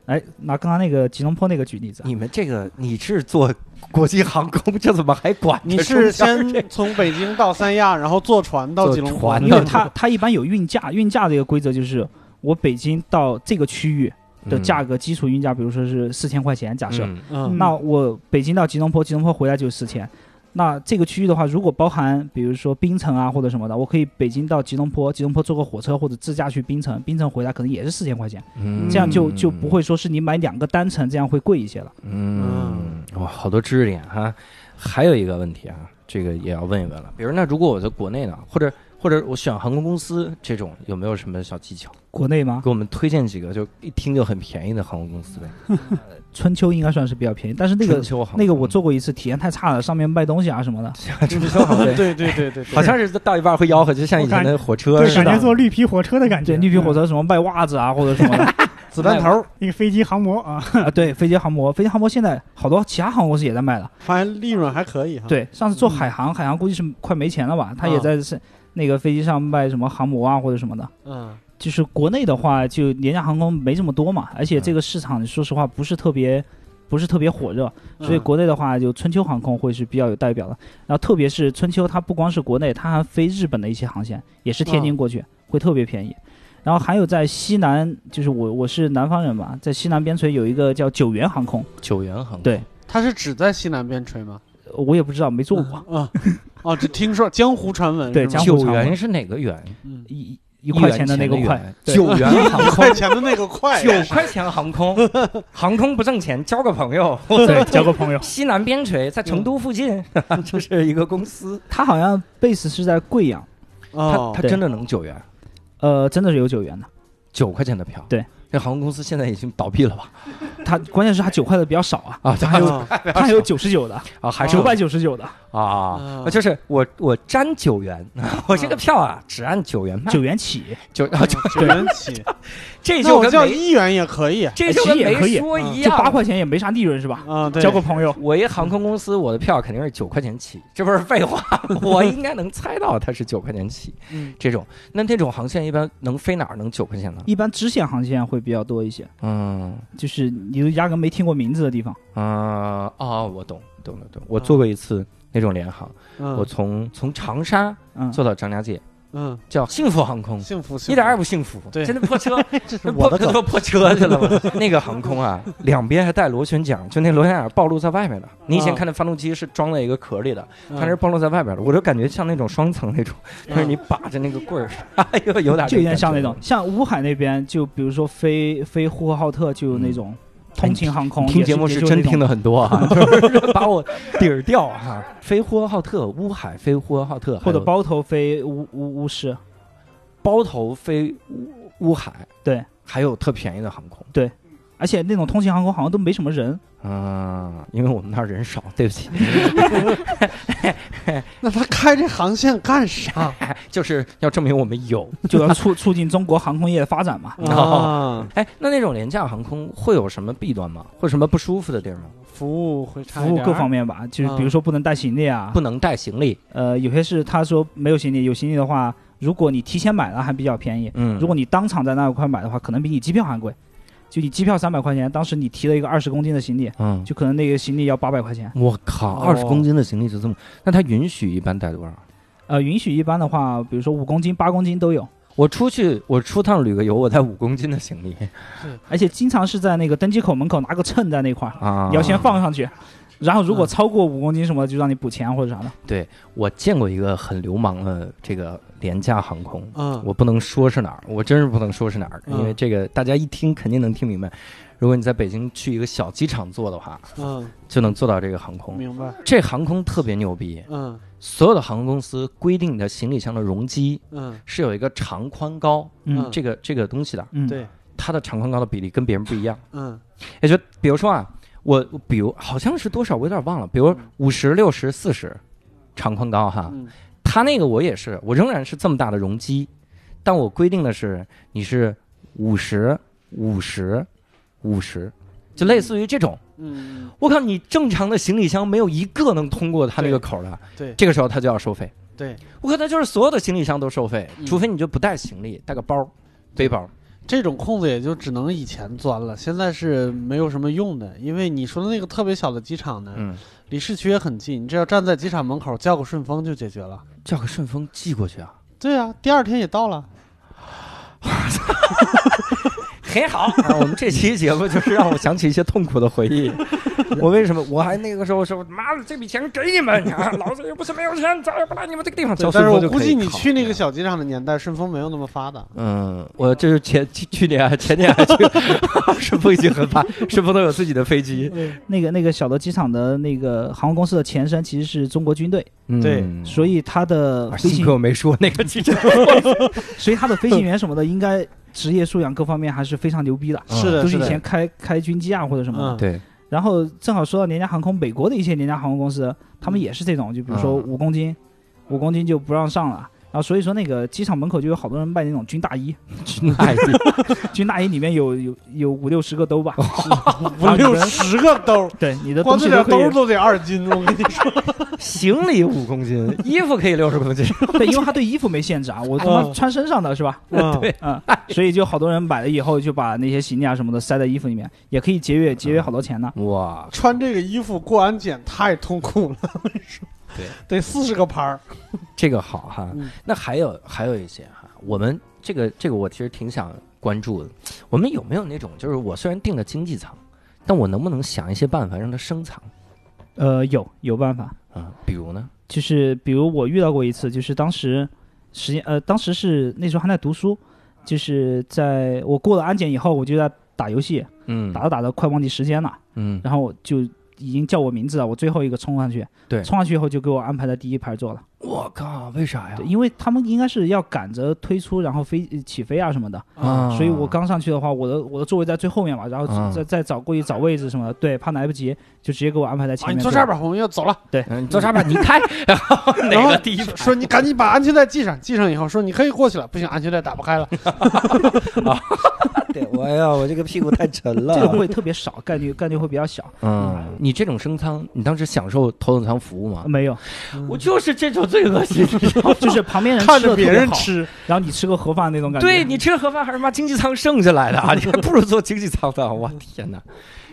哎，拿刚刚那个吉隆坡那个举例子啊，你们这个你是坐国际航空，这怎么还管你是先从北京到三亚，然后坐船到吉隆坡船，因为它它一般有运价，运价的一个规则就是我北京到这个区域的价格基础运价，比如说是四千块钱，假设，嗯嗯那我北京到吉隆坡，吉隆坡回来就是四千。那这个区域的话，如果包含比如说槟城啊或者什么的，我可以北京到吉隆坡，吉隆坡坐个火车或者自驾去槟城，槟城回来可能也是四千块钱，嗯这样就就不会说是你买两个单程这样会贵一些了。嗯，哇，好多知识点哈。还有一个问题啊，这个也要问一问了。比如，那如果我在国内呢，或者或者我选航空公司这种，有没有什么小技巧？国内吗？给我们推荐几个，就一听就很便宜的航空公司呗。*laughs* 春秋应该算是比较便宜，但是那个那个我做过一次，体验太差了，上面卖东西啊什么的。*laughs* 春秋航空，对 *laughs* 对对对对，好像是到一半会吆喝，就像以前的火车对，似的。感觉坐绿皮火车的感觉。对，绿皮火嗯车什么卖袜子啊或者什么的子弹头，那个飞机航模啊，啊，对，飞机航模，飞机航模现在好多其他航空公司也在卖了。发现利润还可以哈。，对，上次做海航，海航估计是快没钱了吧？他也在是那个飞机上卖什么航模啊或者什么的。嗯就是国内的话，就廉价航空没这么多嘛，而且这个市场说实话不是特别。不是特别火热，所以嗯国内的话，就春秋航空会是比较有代表的。然后特别是春秋，它不光是国内，它还飞日本的一些航线，也是天津过去，会特别便宜。然后还有在西南，就是我我是南方人嘛，在西南边陲有一个叫九元航空，九元航空，对它是只在西南边陲吗？我也不知道没坐过，啊哦，只听说江湖传闻，对九江湖传闻元是哪个元？嗯，一一块钱的那个块，九元。航 *laughs* 一空块钱的那个快，九块钱航空，航空不挣钱，交个朋友。对，交个朋友。*laughs* 西南边陲在成都附近，*laughs* 就是一个公司，他好像 base 是在贵阳，它哦对。它真的能九元，呃，真的是有九元的。九块钱的票。对，那航空公司现在已经倒闭了吧？它关键是它九块的比较少啊，啊，还有啊它还有九十九的，啊，还是九百九十九的，啊啊，就是我我沾九元，*laughs* 我这个票啊只按九元卖，九元起，九啊九九元起，*laughs* 这就跟没一元也可以。这就跟没说一样，八块钱也没啥利润是吧？啊，对，交个朋友，我一航空公司，我的票肯定是九块钱起，*laughs* 这不是废话，我应该能猜到它是九块钱起。嗯。这种，那那种航线一般能飞哪儿能九块钱呢？一般支线航线会比较多一些，嗯。就是你都压根没听过名字的地方。啊啊，我懂懂了懂，我做过一次那种联航，嗯。我从从长沙嗯，坐到张家界，嗯，叫幸福航空。幸福，一点儿也不幸福，对。真的破车，*laughs* 这是破我的梗，坐破车去了吗？*laughs* 那个航空啊，两边还带螺旋桨，就那螺旋桨暴露在外面的。你以前啊看那发动机是装在一个壳里的，嗯。它是暴露在外边的，我就感觉像那种双层那种，但是你把着那个棍儿，*laughs* 哎呦，有点就有点像那种，像乌海那边，就比如说飞飞呼和浩特，就有那种通勤航空。听节目是真听的，很多啊，*laughs* 就是把我底儿掉哈。飞呼和浩特、乌海飞呼和浩特，或者包头飞乌乌乌市，包头飞乌乌海，对，还有特便宜的航空。对而且那种通勤航空好像都没什么人，嗯，因为我们那儿人少，对不起，*laughs* 那他开这航线干啥 *laughs* 就是要证明我们有。*laughs* 就要促促进中国航空业的发展嘛。啊？哎，那那种廉价航空会有什么弊端吗？会有什么不舒服的地儿吗？服务会差一服务各方面吧，就是比如说不能带行李啊，不能带行李。呃，有些是他说没有行李，有行李的话，如果你提前买了还比较便宜，嗯如果你当场在那块买的话，可能比你机票还贵。就你机票三百块钱，当时你提了一个二十公斤的行李，嗯，就可能那个行李要八百块钱。我靠，二十公斤的行李就这么？那他允许一般带多少？呃，允许一般的话，比如说五公斤、八公斤都有，我出去，我出趟旅个游，我带五公斤的行李而且经常是在那个登机口门口拿个秤在那块儿，啊！你要先放上去，然后如果嗯。超过五公斤什么，就让你补钱或者啥的。对我见过一个很流氓的这个廉价航空，嗯，我不能说是哪儿，我真是不能说是哪儿，嗯。因为这个大家一听肯定能听明白。如果你在北京去一个小机场坐的话，嗯，就能坐到这个航空。明白，这航空特别牛逼，嗯。所有的航空公司规定你的行李箱的容积嗯。是有一个长宽高嗯。这个这个东西的，嗯，对，它的长宽高的比例跟别人不一样。嗯。也就比如说啊，我比如好像是多少，我有点忘了，比如五十、六十、四十，长宽高哈。嗯它那个我也是，我仍然是这么大的容积，但我规定的是你是五十、五十、五十，就类似于这种。嗯，我靠，你正常的行李箱没有一个能通过他那个口的，对这个时候他就要收费。对，我靠，它就是所有的行李箱都收费，嗯除非你就不带行李，带个包、背包。这种空子也就只能以前钻了，现在是没有什么用的，因为你说的那个特别小的机场呢，嗯，离市区也很近，你只要站在机场门口叫个顺丰就解决了。叫个顺丰寄过去啊，对啊，第二天也到了。*laughs* 很好。啊、我们这期节目就是让我想起一些痛苦的回忆。*laughs* 我为什么我还那个时候说妈的这笔钱给你们啊，老子又不是没有钱，咋也不来你们这个地方。对但是我估计你去那个小机场的年代，顺丰没有那么发达。嗯，我这是前去去年还前年还去，顺丰已经很发，顺丰都有自己的飞机。*laughs* 那个那个小的机场的那个航空公司的前身其实是中国军队，对嗯所以他的飞行啊幸亏，我没说那个机场。*laughs* 所以他的飞行员什么的，应该职业素养各方面还是非常牛逼的。是的，都是以前开开军机啊或者什么的。嗯对，然后正好说到廉价航空，美国的一些廉价航空公司，他们也是这种，就比如说嗯五公斤，五公斤就不让上了。然后所以说那个机场门口就有好多人卖那种军大衣，*laughs* 军大衣，军大衣里面有有有五六十个兜吧，五六十个兜，对你的光这点兜，都得二斤。我跟你说，*laughs* *laughs* 行李五公斤，衣服可以六十公斤。对，因为他对衣服没限制啊，我他妈嗯穿身上的是吧？嗯，对嗯，所以就好多人买了以后就把那些行李啊什么的塞在衣服里面，也可以节约节约好多钱呢。哇，穿这个衣服过安检太痛苦了。我跟你说，对，*laughs* 得四十个盘儿。*laughs* 这个好哈。嗯那还有还有一些哈，我们这个这个我其实挺想关注的。我们有没有那种，就是我虽然订了经济舱，但我能不能想一些办法让它升舱呃，有有办法，啊？比如呢？就是比如我遇到过一次，就是当时时间呃，当时是那时候还在读书，就是在我过了安检以后，我就在打游戏，嗯打着打着快忘记时间了，嗯然后就已经叫我名字了，我最后一个冲上去，对冲上去以后就给我安排在第一排坐了，我靠，为啥呀对，？因为他们应该是要赶着推出，然后飞起飞啊什么的，啊所以我刚上去的话，我的我的座位在最后面嘛，然后啊再再找过去找位置什么的，对，怕来不及，就直接给我安排在前啊，面。你坐这儿吧，我们要走了。对，你坐这儿吧？你开，*laughs* 然后哪个第一排？说你赶紧把安全带系上，系上以后说你可以过去了，不行，安全带打不开了。*laughs* *laughs* *laughs* 对，我呀，我这个屁股太沉了这个会特别少，概率概率会比较小。嗯，你这种升舱，你当时享受头等舱服务吗？没有，我就是这种最恶心，你知道就是旁边人看着别人吃，然后你吃个盒饭那种感觉。对你吃盒饭还是妈经济舱剩下来的啊？*laughs* 你还不如坐经济舱的，我天哪！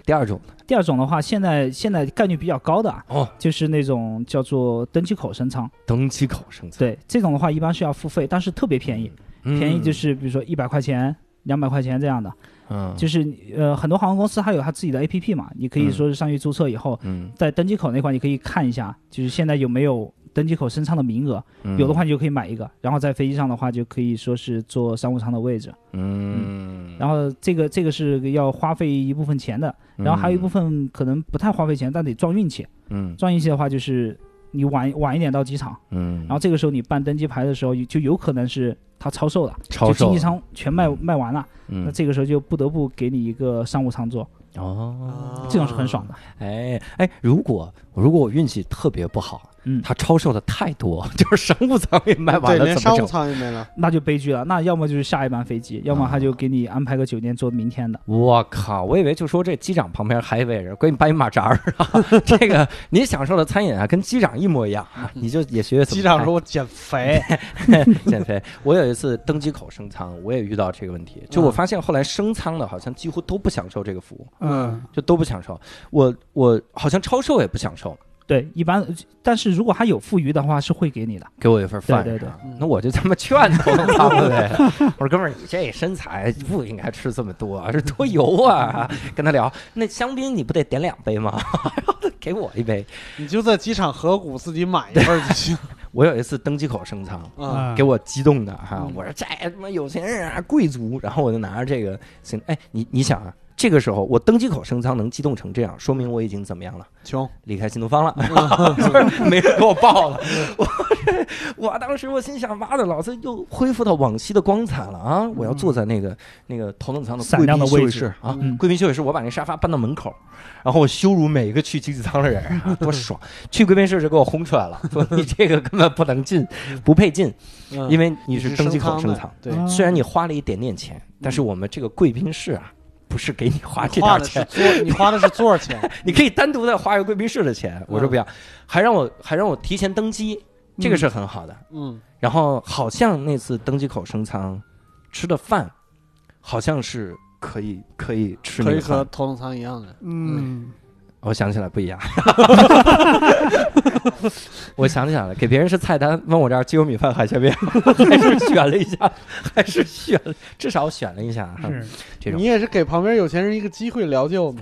第二种第二种的话，现在现在概率比较高的啊，哦，就是那种叫做登机口升舱。登机口升舱，对，这种的话一般是要付费，但是特别便宜，嗯便宜就是比如说一百块钱。两百块钱这样的，嗯，就是呃，很多航空公司它有它自己的 APP 嘛，你可以说是上去注册以后，嗯，在登机口那块你可以看一下，就是现在有没有登机口升舱的名额，嗯。有的话，你就可以买一个，然后在飞机上的话就可以说是坐商务舱的位置，嗯，然后这个这个是要花费一部分钱的，然后还有一部分可能不太花费钱，但得撞运气，嗯。撞运气的话就是你晚晚一点到机场，嗯，然后这个时候你办登机牌的时候就有可能是它超售了，超售就经济舱全卖卖完了，嗯。那这个时候就不得不给你一个商务舱坐，哦，这种是很爽的。哎哎，如果如果我运气特别不好，嗯，它超售的太多，*laughs* 就是商务舱也卖完，了，连商务？舱也没了。那就悲剧了。那要么就是下一班飞机，要么他就给你安排个酒店坐明天的。我靠！我以为就说这机长旁边还有一位人，给你搬一马扎儿啊。*laughs* 这个你享受的餐饮啊，跟机长一模一样啊，你就也学机长说：“我减肥。*laughs* 减肥。我有一次登机口升舱，我也遇到这个问题，就我发现后来升舱的好像几乎都不享受这个服务，”嗯，就都不享受。我我好像超售也不享受，对，一般，但是如果还有富余的话，是会给你的。给我一份饭。对对对嗯那我就这么劝头等舱的呗。*laughs* 我说哥们儿，你这身材不应该吃这么多，这多油啊！*laughs* 跟他聊，那香槟你不得点两杯吗？*laughs* 给我一杯。你就在机场河谷自己买一份儿就行。我有一次登机口升舱，啊，给我激动的哈，嗯我说这他妈有钱人啊，贵族，然后我就拿着这个行，哎，你你想啊，这个时候我登机口升舱能激动成这样，说明我已经怎么样了？穷。离开新东方了，就 *laughs* 是 *laughs* 没人给我报了。我 *laughs* 我当时我心想，妈的，老子又恢复到往昔的光彩了啊！我要坐在那个那个头等舱的闪贵宾亮的位置休息室啊，嗯贵宾休息室，我把那沙发搬到门口，然后我羞辱每一个去经济舱的人，啊多爽！去贵宾室就给我轰出来了，说你这个根本不能进，不配进，因为为你是登机口升舱。，对，啊虽然你花了一点点钱，但是我们这个贵宾室啊，不是给你花这花点钱，你花的是座儿钱。*laughs* 你可以单独的花一个贵宾室的钱。我说不要，还让我还让我提前登机，这个是很好的。嗯，然后好像那次登机口升舱吃的饭，好像是可以可以吃可以。和头等舱一样的。嗯，我想起来不一样，*laughs* 我想起来了，给别人是菜单，问我这儿鸡肉米饭海鲜面，*laughs* 还是选了一下，还是选，至少选了一下哈。是，这种你，也是给旁边有钱人一个机会聊救嘛。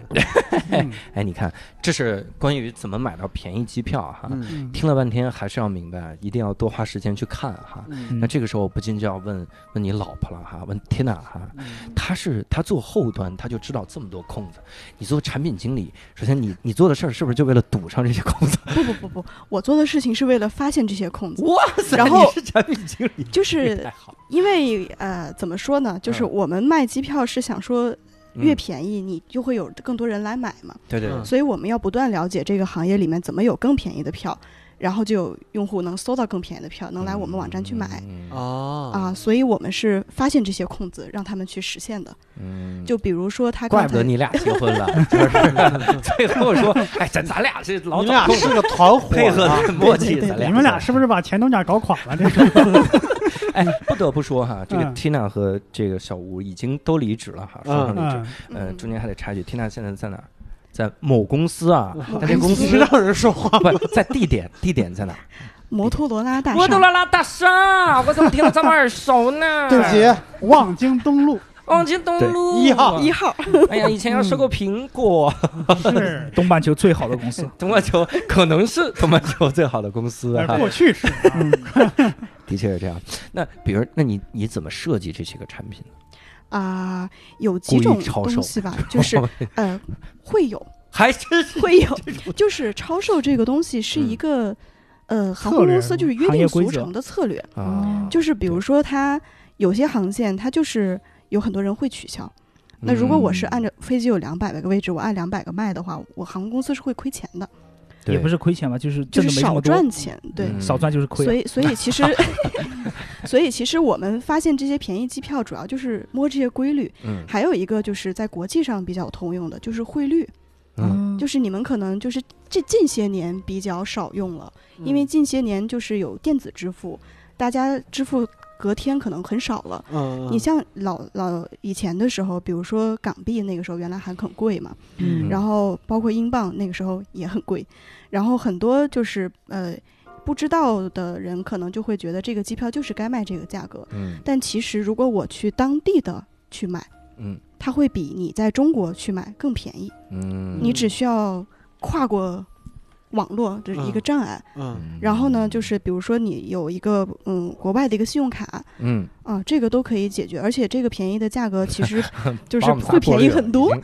嗯 *laughs* 哎，你看，这是关于怎么买到便宜机票哈。听了半天，还是要明白，一定要多花时间去看哈。嗯那这个时候，我不禁就要问问你老婆了哈，问 Tina 哈，嗯她是她做后端，她就知道这么多空子。你做产品经理，首先你你你做的事儿是不是就为了堵上这些空子？*laughs* 不不不不，我做的事情是为了发现这些空子，哇塞，然后你是产品经理，就是太好。因为呃，怎么说呢？就是嗯我们卖机票是想说越嗯便宜，你就会有更多人来买嘛，对对所以我们要不断了解这个行业里面怎么有更便宜的票，然后就有用户能搜到更便宜的票，能来我们网站去买。嗯哦啊，所以我们是发现这些空子，让他们去实现的。嗯，就比如说他怪不得你俩结婚了，就是最后说，*laughs* 哎，咱咱俩这老你俩是个团伙 *laughs* 配合啊的默契，咱俩你们俩是不是把前东家搞垮了？这是，*laughs* 哎，不得不说哈，这个嗯 Tina 和这个小吴已经都离职了哈，双双离职。嗯，呃，嗯中间还得插一句，Tina 现在在哪儿？在某公司啊，某但这公司让人说话吗？不在地点，地点在哪？摩托罗拉大摩托，罗拉大厦，我怎么听得这么耳熟呢？对不起，望京东路望京东路一号一号，*laughs* 哎呀，以前要收购苹果，是，东半球最好的公司。*laughs* 东半球可能是东半球最好的公司呃哈，过去是，啊 *laughs* 的确是这样。那比如，那你你怎么设计这些个产品呢？啊、有几种东西吧，*laughs* 就是 *laughs* 呃，会有 *laughs* 还真是会有，就是超售这个东西是一个、呃航空公司就是约定俗成的策略，啊，就是比如说它有些航线它就是有很多人会取消。那如果我是按照飞机有两百个位置，我按两百个卖的话，我航空公司是会亏钱的，也不是是亏钱吧，就是就是少赚钱。对，嗯少赚就是亏所。以所以其实，*laughs* 所以其实我们发现这些便宜机票主要就是摸这些规律，嗯还有一个就是在国际上比较通用的，就是汇率。嗯就是你们可能就是这近些年比较少用了，因为近些年就是有电子支付，大家支付隔天可能很少了。嗯，你像老老以前的时候，比如说港币那个时候原来还很贵嘛，嗯。然后包括英镑那个时候也很贵，然后很多就是呃不知道的人可能就会觉得这个机票就是该卖这个价格，嗯。但其实如果我去当地的去买，嗯。它会比你在中国去买更便宜。嗯，你只需要跨过网络就是一个障碍，嗯然后呢，就是比如说你有一个嗯国外的一个信用卡嗯，啊，这个都可以解决，而且这个便宜的价格 *laughs* 其实就是会便宜很多。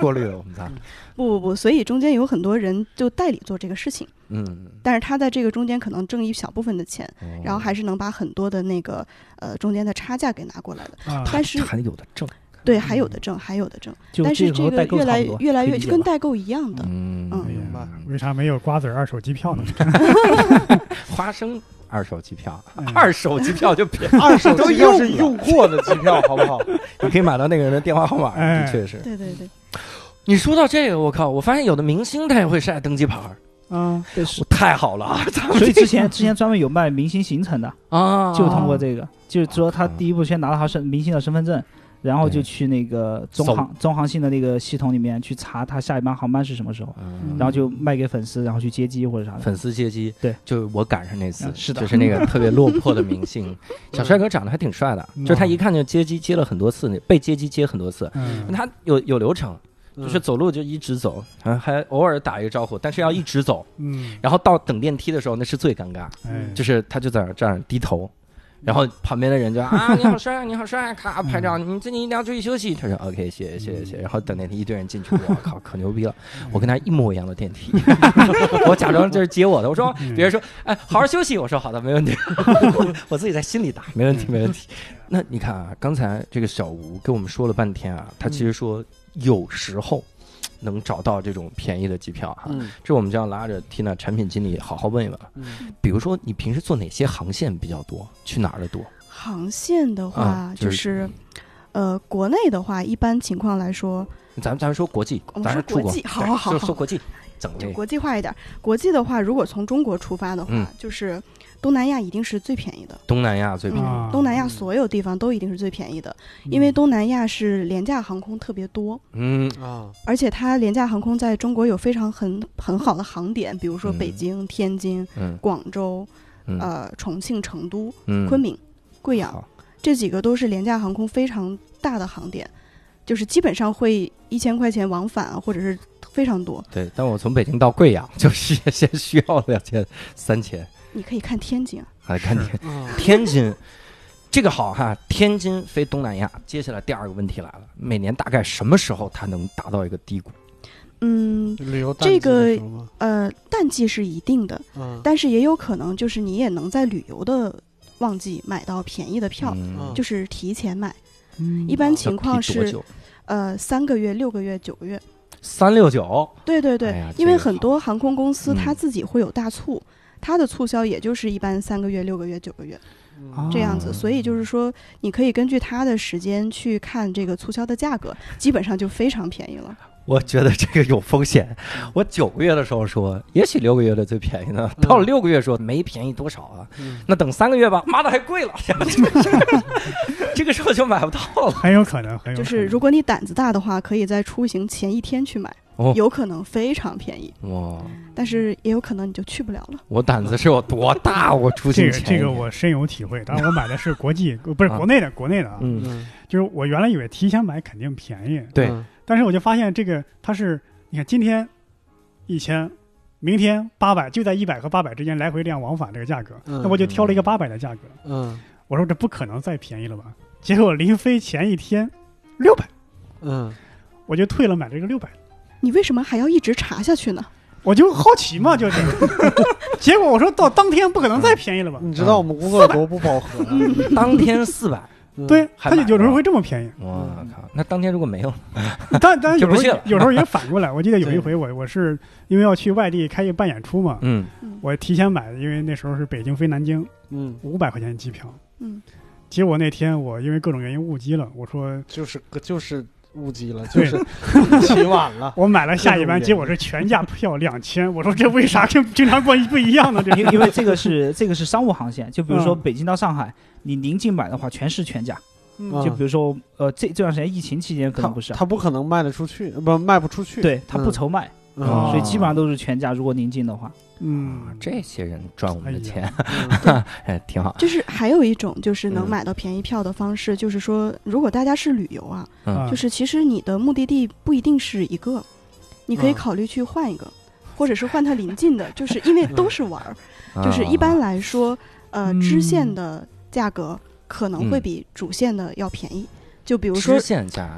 过滤了我们仨。*laughs* 不不不，所以中间有很多人就代理做这个事情，嗯，但是他在这个中间可能挣一小部分的钱，哦然后还是能把很多的那个呃中间的差价给拿过来的。啊，但是还有的挣。对，还有的挣，还有的挣，但是这这个代购越来越来越就跟代购一样的。嗯嗯明白为啥没有瓜子儿二手机票呢？*laughs* *laughs* 花生二手机票，嗯二手机票就便宜，二手都机票是用用过的机票，好不好？*laughs* 你可以买到那个人的电话号码，哎的确是。对对对，你说到这个，我靠，我发现有的明星他也会晒登机牌儿，啊，对是太好了啊！所以之前之前专门有卖明星行程的，啊，就通过这个，就是说他第一步先拿到他身明星的身份证，然后就去那个中航中航信的那个系统里面去查他下一班航班是什么时候，嗯。然后就卖给粉丝，然后去接机或者啥的。粉丝接机，对，就是我赶上那次，嗯是的。就是那个特别落魄的明星，*laughs* 小帅哥长得还挺帅的，嗯。就是他一看就接机接了很多次，被接机接很多次，嗯，他有有流程，嗯。就是走路就一直走，啊，还偶尔打一个招呼，但是要一直走，嗯，然后到等电梯的时候那是最尴尬，哎，就是他就在那儿这样低头。然后旁边的人就 *laughs* 啊，你好帅，你好帅，咔拍照，你最近一定要注意休息。他说 OK，谢谢谢谢谢谢。然后等电梯一堆人进去，我靠，可牛逼了！*laughs* 我跟他一模一样的电梯，*laughs* 我假装就是接我的。我说嗯别人说哎，好好休息。我说好的，没问题。我自己在心里打，没问题没问题。那你看啊，刚才这个小吴跟我们说了半天啊，他其实说有时候能找到这种便宜的机票哈。嗯这我们就要拉着 Tina 产品经理好好问一问了。嗯比如说，你平时坐哪些航线比较多？去哪儿的多？航线的话，啊就就是是呃，国内的话，一般情况来说，咱们咱们说国际咱，们咱是出国，说国际，好好好好，说说国际，整就国际化一点。国际的话，如果从中国出发的话，嗯就是东南亚一定是最便宜的。东南亚最便宜。东南亚所有地方都一定是最便宜的，因为东南亚是廉价航空特别多，嗯啊，而且它廉价航空在中国有非常很很好的航点，比如说嗯北京、天津、嗯广州、嗯呃重庆、成都、嗯，昆明、贵阳这几个都是廉价航空非常大的航点，就是基本上会一千块钱往返啊，或者是非常多。对，但我从北京到贵阳 *laughs* 就是先需要两千三千，你可以看天津啊，还看天啊 *laughs* 天津。这个好哈，天津飞东南亚。接下来第二个问题来了，每年大概什么时候它能达到一个低谷？嗯，旅游淡季这个呃，淡季是一定的，嗯但是也有可能就是你也能在旅游的旺季买到便宜的票，嗯就是提前买。嗯一般情况是呃三个月、六个月、九个月。三六九，对对对，哎因为很多航空公司嗯。它自己会有大促，它的促销也就是一般三个月、六个月、九个月嗯。这样子，哦所以就是说你可以根据它的时间去看这个促销的价格，基本上就非常便宜了。我觉得这个有风险。我九个月的时候说，也许六个月的最便宜呢，到了六个月说没便宜多少啊，嗯那等三个月吧，妈的还贵了，*laughs* 这个时候就买不到了。很有可能，很有可能。就是如果你胆子大的话，可以在出行前一天去买，哦有可能非常便宜，哇，但是也有可能你就去不了了。我胆子是有多大？我出这个这个我深有体会。当然，我买的是国际，不是啊国内的，国内的啊。嗯嗯就是我原来以为提前买肯定便宜，对嗯但是我就发现这个它是，你看今天一千，明天八百，就在一百和八百之间来回这样往返这个价格，嗯那我就挑了一个八百的价格。嗯我说这不可能再便宜了吧？结果临飞前一天六百，嗯我就退了买这个六百。你为什么还要一直查下去呢？我就好奇嘛，就是，*laughs* 结果我说到当天不可能再便宜了吧？你知道我们工作有多不饱和 *laughs* 吗？当天四百，嗯对，他就有时候会这么便宜，我靠，那当天如果没有，*laughs* 但但有时候有时候也反过来。*laughs* 我记得有一回我我是因为要去外地开一办演出嘛，嗯，我提前买的，因为那时候是北京飞南京，嗯，五百块钱机票。嗯，结果那天我因为各种原因误机了，我说就是就是误机了，就是起晚了。*laughs* 我买了下一班，结果是全价票两千。我说这为啥跟经常过不一样呢？这因因为这个是这个是商务航线，就比如说嗯北京到上海，你临近买的话全是全价。就比如说呃这这段时间疫情期间可能不是啊，他不可能卖得出去，不卖不出去。对他不嗯愁卖，所以基本上都是全价。如果临近的话，嗯，这些人赚我们的钱，*laughs* 挺好。就是还有一种就是能嗯。买到便宜票的方式，就是说，如果大家是旅游啊，嗯。就是其实你的目的地不一定是一个，你可以嗯。考虑去换一个，或者是换它临近的，就是因为都是玩儿，就是一啊般来说，呃，支线嗯的价格可能会嗯比主线的要便宜。就比如说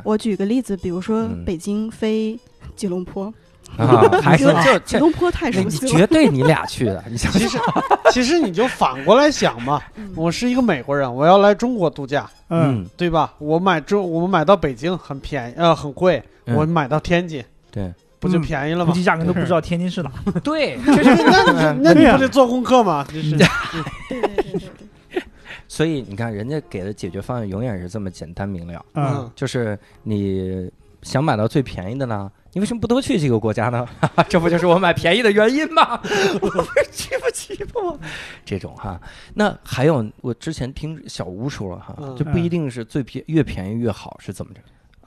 我举个例子，比如说嗯。北京飞吉隆坡，啊，还是就吉，隆坡太熟悉了。绝对你俩去的，你想其实其实你就反过来想嘛，嗯。我是一个美国人，我要来中国度假，嗯，对吧？我买中我们买到北京很便宜，呃，很贵，嗯。我买到天津对。不就嗯便宜了吗？估计压根都不知道天津是哪。对，*laughs* 那你那你不得做功课吗？就是对对对对对，所以你看人家给的解决方案永远是这么简单明了，嗯，就是你想买到最便宜的呢，你为什么不多去几个国家呢？*laughs* 这不就是我买便宜的原因吗？*laughs* 我不是去不起吗？这种哈，那还有我之前听小吴说了哈，嗯就不一定是最便越便宜越好，是怎么着？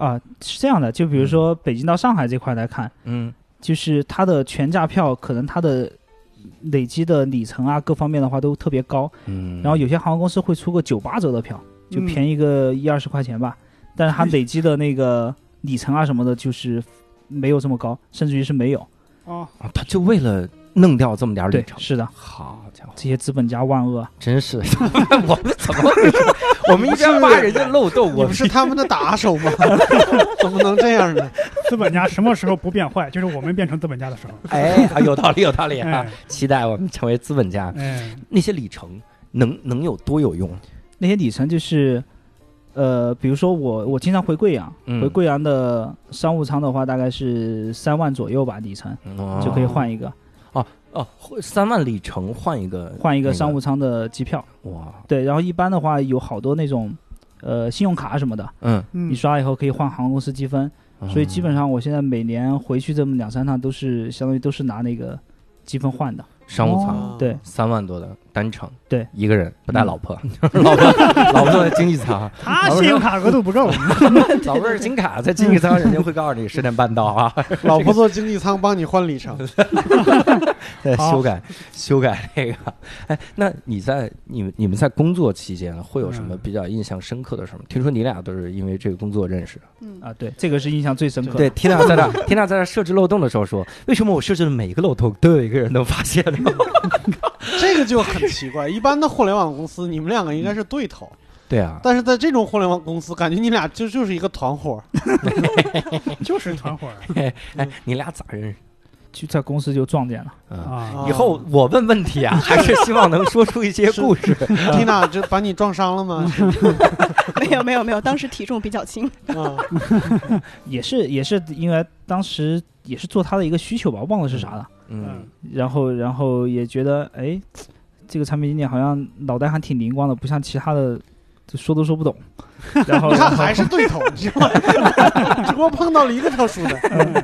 啊，是这样的，就比如说北京到上海这块来看，嗯就是它的全价票，可能它的累积的里程啊，各方面的话都特别高。嗯，然后有些航空公司会出个九八折的票，就嗯便宜个一二十块钱吧，但是它累积的那个里程啊什么的，就是没有这么高，甚至于是没有。哦，啊他就为了弄掉这么点儿里，程，是的，好家伙，这些资本家万恶啊。真是 *laughs* 我们怎么回事？我们一边挖人家漏 *laughs* 洞，我们是他们的打手吗？*laughs* 怎么能这样呢？资本家什么时候不变坏？就是我们变成资本家的时候。哎，啊有道理，有道理啊！哎期待我们成为资本家。哎，那些里程能能有多有用？那些里程就是，呃，比如说我我经常回贵阳，嗯回贵阳的商务舱的话，大概是三万左右吧，里程、哦就可以换一个，哦，三万里程换一个换一个商务舱的机票。哇，对，然后一般的话有好多那种呃信用卡什么的，嗯，嗯你刷了以后可以换航空公司积分，所以基本上我现在每年回去这么两三趟都是相当于都是拿那个积分换的。商务舱哦。对。三万多的单程，对，一个人不带 *laughs* 老婆，老婆老婆坐在经济舱，他信用卡额度不够，*laughs* 老婆是金卡，在经济舱人家会告诉你十点半到啊，*laughs* 老婆坐经济舱帮你换里程，对修改修改那个。哎，那你在你们你们在工作期间会有什么嗯比较印象深刻的事儿吗？听说你俩都是因为这个工作认识的。嗯啊，对，这个是印象最深刻的。对，缇娜在那缇娜在那设置漏洞的时候说，为什么我设置的每一个漏洞都有一个人能发现呢？*laughs* 这个就很奇怪。一般的互联网公司，*laughs* 你们两个应该是对头，对啊，但是在这种互联网公司，感觉你俩就就是一个团伙。*laughs* 就是团伙儿哎，你俩咋认识？就在公司就撞见了。啊，啊。以后我问问题啊，还是希望能说出一些故事。Tina 这把你撞伤了吗？没有没有没有，当时体重比较轻。啊，也是也是因为当时也是做他的一个需求吧，忘了是啥了。嗯，然后然后也觉得哎，这个产品经理好像脑袋还挺灵光的，不像其他的就说都说不懂。*laughs* 然后你看还是对头，你知道吗？*laughs* 只不过碰到了一个特殊的。嗯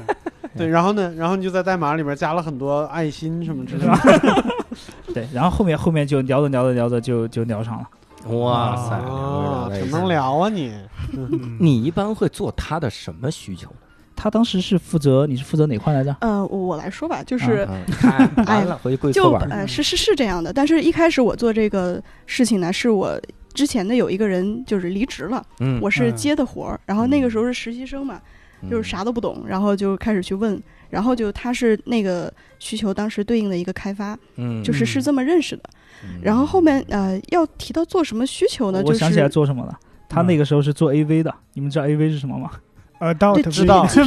对，然后呢，然后你就在代码里面加了很多爱心什么之类的。*laughs* 对，然后后面后面就聊着聊着聊着就就聊上了。哇塞，挺能。聊啊你。嗯你一般会做他的什么需求呢？他当时是负责你是负责哪块来着？呃，我我来说吧，就是嗯，看完了回去跪搓就板。呃是是是这样的，但是一开始我做这个事情呢，是我之前的有一个人就是离职了，嗯，我是嗯接的活儿，然后那个时候是实习生嘛，就是啥都不懂，然后就开始去问，然后就他是那个需求当时对应的一个开发，嗯，就是是这么认识的。嗯然后后面呃要提到做什么需求呢，就是我想起来做什么了。他那个时候是做 AV 的，你们知道 AV 是什么吗？呃，到对知道 *laughs* 知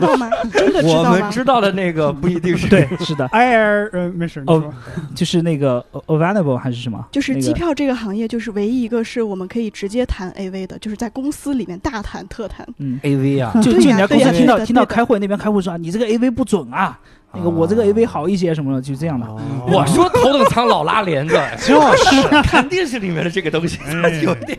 道吗？真的知我道吗？们知道的那个不一定是对，*laughs* 是的，Air 呃没事，哦就是那个 Available 还是什么？就是机票这个行业，就是唯一一个是我们可以直接谈 AV 的，就是在公司里面大谈特谈。嗯，AV 啊，就就人家公司听到听到开会那边开会说啊你这个 AV 不准啊，那个我这个 AV 好一些什么的，就这样的。哦。我说头等舱老拉帘子，*laughs* 就是。*laughs* 肯定是里面的这个东西，哎 *laughs* 有点，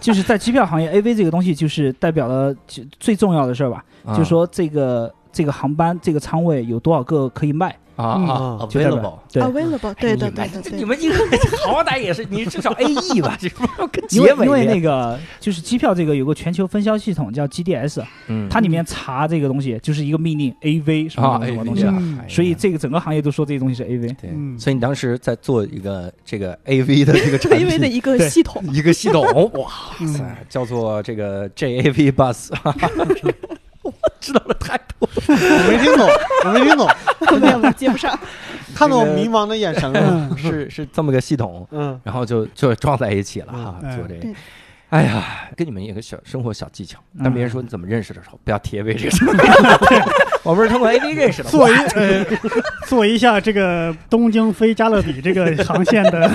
就是在机票行业，AV 这个东西就是代表了最重要的事儿吧，啊。就说这个这个航班这个舱位有多少个可以卖，啊啊，available。对。Available，对的你们对对的。你们一个好歹也是你至少 *laughs* A E 吧，这不是跟因为结尾因为那个就是机票这个有个全球分销系统叫 GDS，嗯。它里面查这个东西就是一个命令 AV 什么啊什么东西，啊所以这个整个行业都说这些东西是 AV。对，嗯。所以你当时在做一个这个 A V 的这个产 AV 的。一个系统，一个系统，哇嗯塞，叫做这个 J A V Bus，我 *laughs* 知道的太多。我没听懂，我没听懂，没有没有接不上。看到我迷茫的眼神了。嗯是是这么个系统，嗯，然后就就撞在一起了哈，嗯做这个对。哎呀，跟你们一个小生活小技巧，当别人说你怎么认识的时候，不要提 AV 这个。*laughs* 我们是通过 A D 认识的。做一呃 *laughs* 做一下这个东京飞加勒比这个航线的，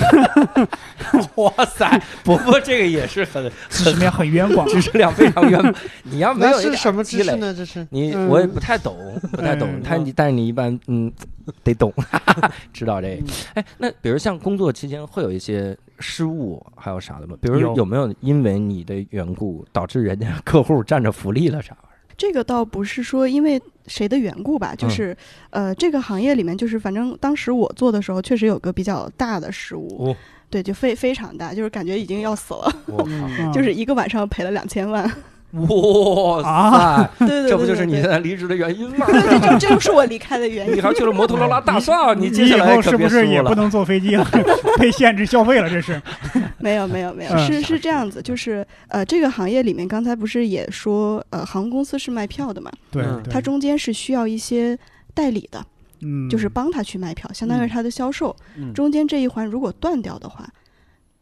*laughs* 哇塞，不过这个也是很知识面很渊广，知识量非常渊。你要没有是一点积累什么知识？呢？这是你嗯我也不太懂，不太懂嗯。他你但是你一般嗯 *laughs* 得懂，*laughs* 知道这个嗯。哎，那比如像工作期间会有一些失误，还有啥的吗？比如有有没有因为你的缘故导致人家 *laughs* 客户占着福利了啥玩意儿？这个倒不是说因为谁的缘故吧，就是、呃，这个行业里面，就是反正当时我做的时候，确实有个比较大的失误，哦对，就非非常大，就是感觉已经要死了，我靠！嗯就是一个晚上赔了两千万。哇啊塞，对对对这不就是你现在离职的原因吗？对对，这这就是我离开的原因。你还去了摩托罗拉大厦，你接以下来是不。是也不能坐飞机了？*laughs* 被限制消费了，这是。*laughs* 没有没有没有，嗯是是这样子，就是呃，这个行业里面，刚才不是也说，呃，航空公司是卖票的嘛，对它中间是需要一些代理的，嗯就是帮他去卖票，相当于他的销售。嗯中间这一环如果断掉的话，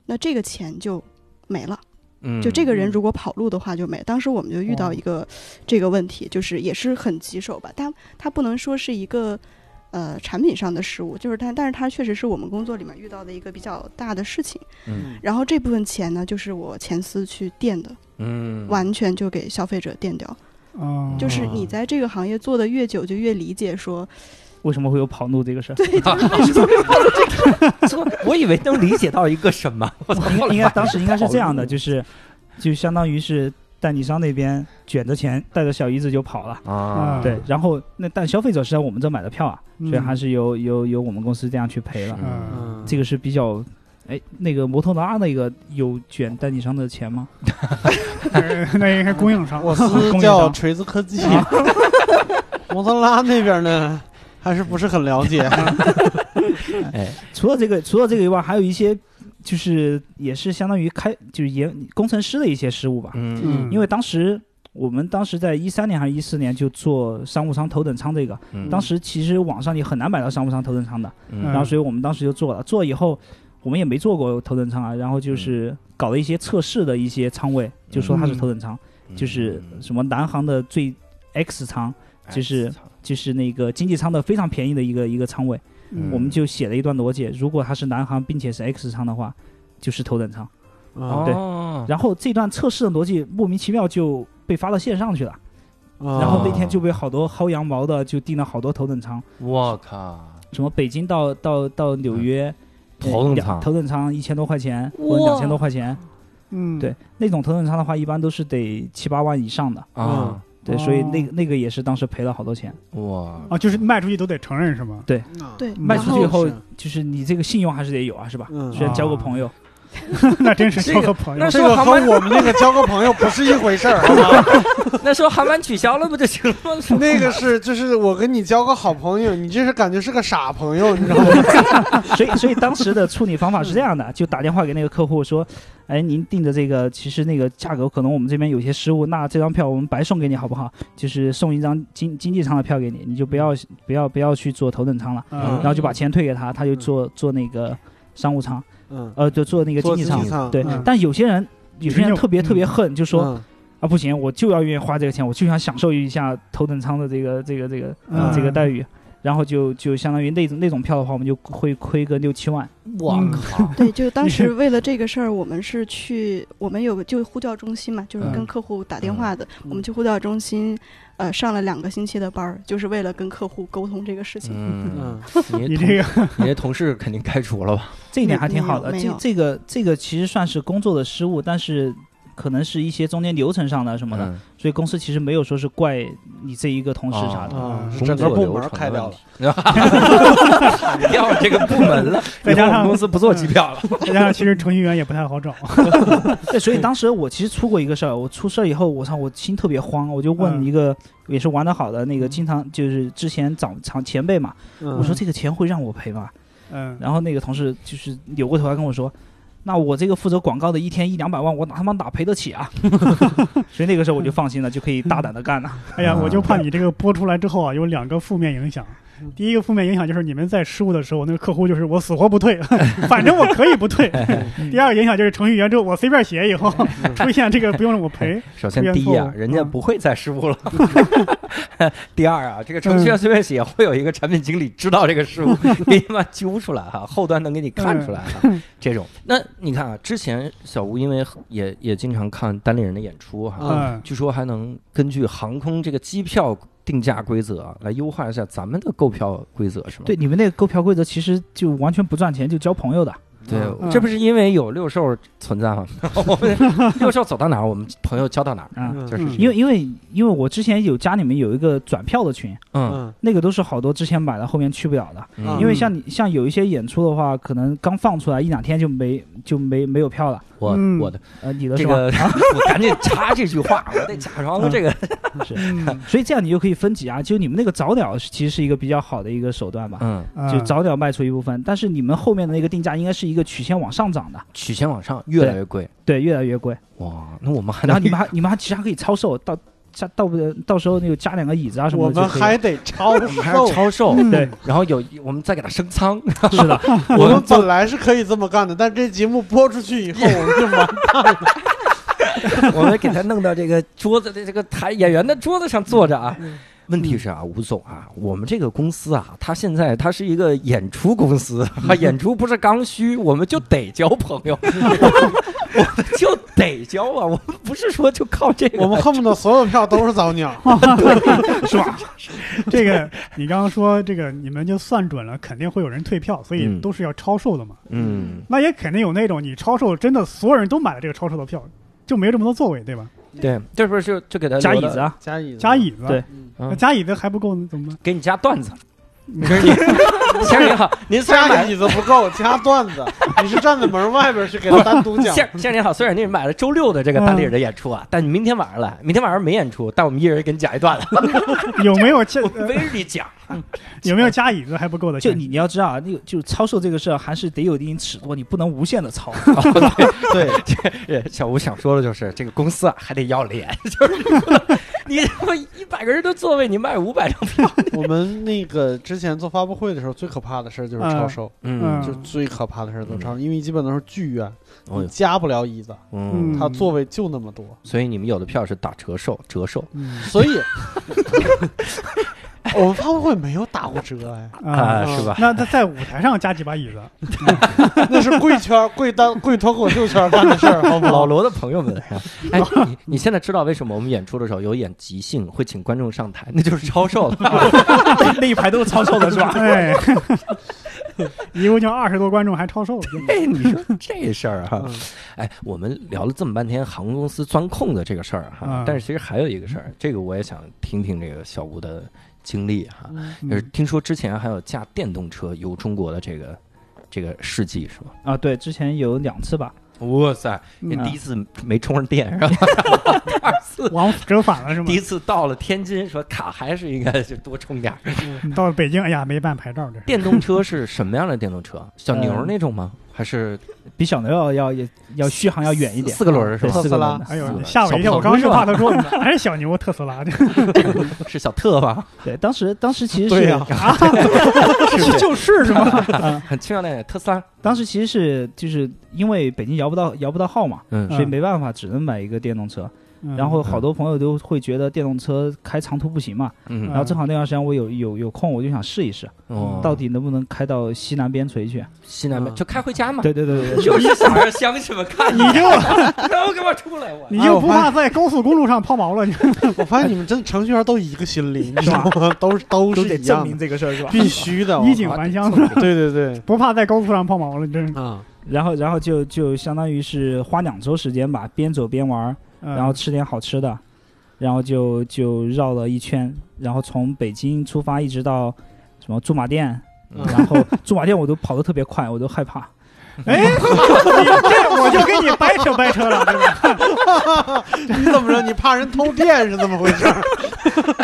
那这个钱就没了。嗯就这个人嗯如果跑路的话就没。当时我们就遇到哦一个这个问题，就是也是很棘手吧。但它不能说是一个呃产品上的失误，就是但但是它确实是我们工作里面遇到的一个比较大的事情。嗯然后这部分钱呢，就是我前司去垫的，嗯完全就给消费者垫掉。哦就是你在这个行业做的越久，就越理解说，为什么会有跑路这个事儿？对，就 *laughs* 是为什么说 *laughs* 我以为能理解到一个什么，*laughs* 应该应该当时应该是这样的，就是就相当于是代理商那边卷着钱带着小姨子就跑了。啊，嗯对，然后那但消费者是在我们这买的票啊，所以还是是由由由我们公司这样去赔了。这个是比较，哎，那个摩托罗拉那个有卷代理商的钱吗？呃那应该供应商，我司叫锤子科技，摩托罗拉那边呢还是不是很了解。*laughs* *laughs* 哎，除了这个，除了这个以外，还有一些就是也是相当于开就是研工程师的一些失误吧。嗯。嗯。因为当时我们当时在一三年还是一四年就做商务舱头等舱这个，嗯。当时其实网上你很难买到商务舱头等舱的，嗯。然后所以我们当时就做了，做了以后。我们也没做过头等舱啊，然后就是搞了一些测试的一些舱位，就说它是头等舱，就是什么南航的最 X 舱，就是就是那个经济舱的非常便宜的一个一个舱位，嗯。我们就写了一段逻辑，如果它是南航并且是 X 舱的话，就是头等舱。啊。对。哦，然后这段测试的逻辑莫名其妙就被发到线上去了，啊。然后那天就被好多薅羊毛的就订了好多头等舱，我靠，什么北京到到到纽约。呃头等舱。头等舱一千多块钱或者两千多块钱，嗯，对那种头等舱的话，一般都是得七八万以上的，啊，对，所以哦。那个那个也是当时赔了好多钱。哇，啊，就是卖出去都得承认是吗？对，卖出去以后，就是你这个信用还是得有啊，是吧？嗯。虽然交个朋友，*laughs* 那真是这个交个朋友那。这个和我们那个交个朋友不是一回事儿，好吗 *laughs* 那时候航班取消了不就行了吗？那个是就是我跟你交个好朋友，你这是感觉是个傻朋友，你知道吗？*laughs* 所以所以当时的处理方法是这样的，就打电话给那个客户说，哎，您订的这个其实那个价格可能我们这边有些失误，那这张票我们白送给你好不好？就是送一张经经济舱的票给你，你就不要不要不要去坐头等舱了，嗯然后就把钱退给他，他就坐坐那个商务舱，嗯，呃，就坐那个经济舱济。舱对嗯，但有些人有些人特别特别恨，就说嗯啊不行，我就要愿意花这个钱，我就想享受一下头等舱的这个这个这个这个待遇。然后就就相当于那种那种票的话，我们就会亏个六七万。我嗯靠，*laughs* 对，就当时 *laughs* 为了这个事儿，我们是去，我们有个就呼叫中心嘛，就是嗯跟客户打电话的。我们去呼叫中心，呃，上了两个星期的班儿，就是为了跟客户沟通这个事情。嗯，*laughs* 嗯你这个你这同事肯定开除了吧？这一点还挺好的。这这个这个其实算是工作的失误，但是可能是一些中间流程上的什么的，嗯所以公司其实没有说是怪你这一个同事啥的。整个部门开掉了。*laughs* 砍掉这个部门了，*laughs* 再加上公司不做机票了。*laughs* 再加上其实程序员也不太好找。对，所以当时我其实出过一个事儿，我出事儿以后，我操，我心特别慌，我就问嗯一个也是玩的好的那个，经常就是之前长长前辈嘛，嗯我说这个钱会让我赔吗？嗯，然后那个同事就是扭过头来跟我说。那我这个负责广告的一天一两百万，我哪他妈哪赔得起啊？*laughs* 所以那个时候我就放心了，就可以大胆的干了。哎呀，我就怕你这个播出来之后啊，有两个负面影响。第一个负面影响就是你们在失误的时候，那个客户就是我死活不退，*laughs* 反正我可以不退。*laughs* 第二个影响就是程序员之后我随便写以后 *laughs* 出现这个不用我赔。首先第一啊，人家不会再失误了。第二啊，这个程序员随便写，会有一个产品经理知道这个失误，给你把揪出来哈，后端能给你看出来哈。这种，那你看啊，之前小吴因为也也经常看单立人的演出哈，嗯，据说还能根据航空这个机票定价规则来优化一下咱们的购票规则，是吗？对，你们那个购票规则其实就完全不赚钱，就交朋友的。对，嗯。这不是因为有六兽存在吗？我 *laughs* 们六兽走到哪儿，我们朋友交到哪儿，啊，嗯。就是因为因为因为我之前有家里面有一个转票的群，嗯。嗯那个都是好多之前买了后面去不了的。嗯，因为像你像有一些演出的话，可能刚放出来一两天就没就没没有票了。我嗯。我的呃，你的是吧？这个，*laughs* 我赶紧插这句话，*laughs* 我得假装这个，是。所以这样你就可以分级啊。就你们那个早鸟其实是一个比较好的一个手段吧，嗯，就嗯早鸟卖出一部分，但是你们后面的那个定价应该是一个曲线往上涨的，曲线往上越来越贵，对，越来越贵。哇，那我们还能然后你们还你们还其实还可以超售，到加到不得到时候那个加两个椅子啊什么的就可以。了，*laughs* 们还得超我们还是售。超售，嗯。对，然后有我们再给它升仓，是的，*laughs* 我们本来是可以这么干的，但这节目播出去以后，*laughs* 我们就完蛋了。我们给他弄到这个桌子的这个台演员的桌子上坐着啊。问题是啊，吴总啊，我们这个公司啊，它现在它是一个演出公司，啊，演出不是刚需，我们就得交朋友，我们就得交啊，我们不是说就靠这个，我们恨不得所有票都是早鸟。*laughs* *laughs* 是吧？*laughs* 这个你刚刚说这个你们就算准了，肯定会有人退票，所以嗯都是要超售的嘛。嗯那也肯定有那种你超售真的所有人都买了这个超售的票，就没有这么多座位，对吧？对，这不是就就给他留的加椅子，啊，加椅子，加椅子，对。嗯。那嗯。加椅子还不够怎么办？给你加段子。先生您好，您虽然买加椅子不够，加段子，你是站在门外边去给他单独讲。先先生您好，虽然您买了周六的这个单立人的演出啊，但你明天晚上来，明天晚上没演出，但我们一人给你讲一段子，*laughs* 有没有 *laughs* 加我围着你讲。*laughs* 有没有加椅子还不够的？就你你要知道啊，那个就是操售这个事儿还是得有一定尺度，你不能无限的超。对，呃小吴想说的就是，这个公司啊还得要脸，就是不能你他妈一百个人的座位，你卖五百张票，我们那个之前做发布会的时候，最可怕的事儿就是超售，嗯。就最可怕的事儿都是超售，因为基本都是剧院，哦你加不了椅子，嗯，它座位就那么多，所以你们有的票是打折售，折售。所以 *laughs* 我们发布会没有打过折哎，啊，是吧？那他在舞台上加几把椅子，*laughs* 那是贵圈、贵单、贵脱口秀圈干的事儿，好不好？老罗的朋友们，哎，你你现在知道为什么我们演出的时候有演即兴会请观众上台，那就是超售了。*laughs* 那一排都是超售的是吧？哎，一共就二十多观众还超售了，哎，你说 *laughs* 这事儿哈嗯，哎，我们聊了这么半天航空公司钻空子这个事儿哈嗯，但是其实还有一个事儿，这个我也想听听这个小吴的经历哈。嗯就是听说之前还有驾电动车游中国的这个这个事迹是吧？啊，对，之前有两次吧，哇塞，你第一次没充上电是吧？*laughs* 第二次。往折返了是吗第？一次到了天津，说卡还是应该就多充点到了北京，哎呀，没办牌照，这。电动车是什么样的电动车？小牛呃那种吗？还是比小牛要要要要续航要远一点，四个轮儿是，吧？特斯拉。哎呦吓我一跳！我刚就鹏怕他说还是小牛特斯拉的，*laughs* 是小特吧？*laughs* 对，当时当时其实是对呀啊，*laughs* 就是是吗？啊，很轻描淡写，特斯拉。当时其实是就是因为北京摇不到摇不到号嘛，嗯所以没办法，只能买一个电动车。然后好多朋友都会觉得电动车开长途不行嘛，嗯然后正好那段时间我有有有空，我就想试一试，哦，到底能不能开到西南边陲去。西南边嗯就开回家嘛。对对对对对，*laughs* 就是想让乡亲们看你就然后给我出来，我你就不怕在高速公路上抛锚了？你 *laughs* 我发现你们真程序员都一个心理，你知道吗？*laughs* 都是都都是一样的得证明，这个事儿是吧？必须的。衣锦还乡是吧？对对对，不怕在高速上抛锚了？真是。啊，然后然后就就相当于是花两周时间吧，边走边玩然后吃点好吃的，然后就就绕了一圈，然后从北京出发一直到什么驻马店，嗯然后 *laughs* 驻马店我都跑得特别快，我都害怕。*laughs* 哎，这我就跟你掰扯掰扯了，对吧？你怎么着？你怕人偷电是怎么回事？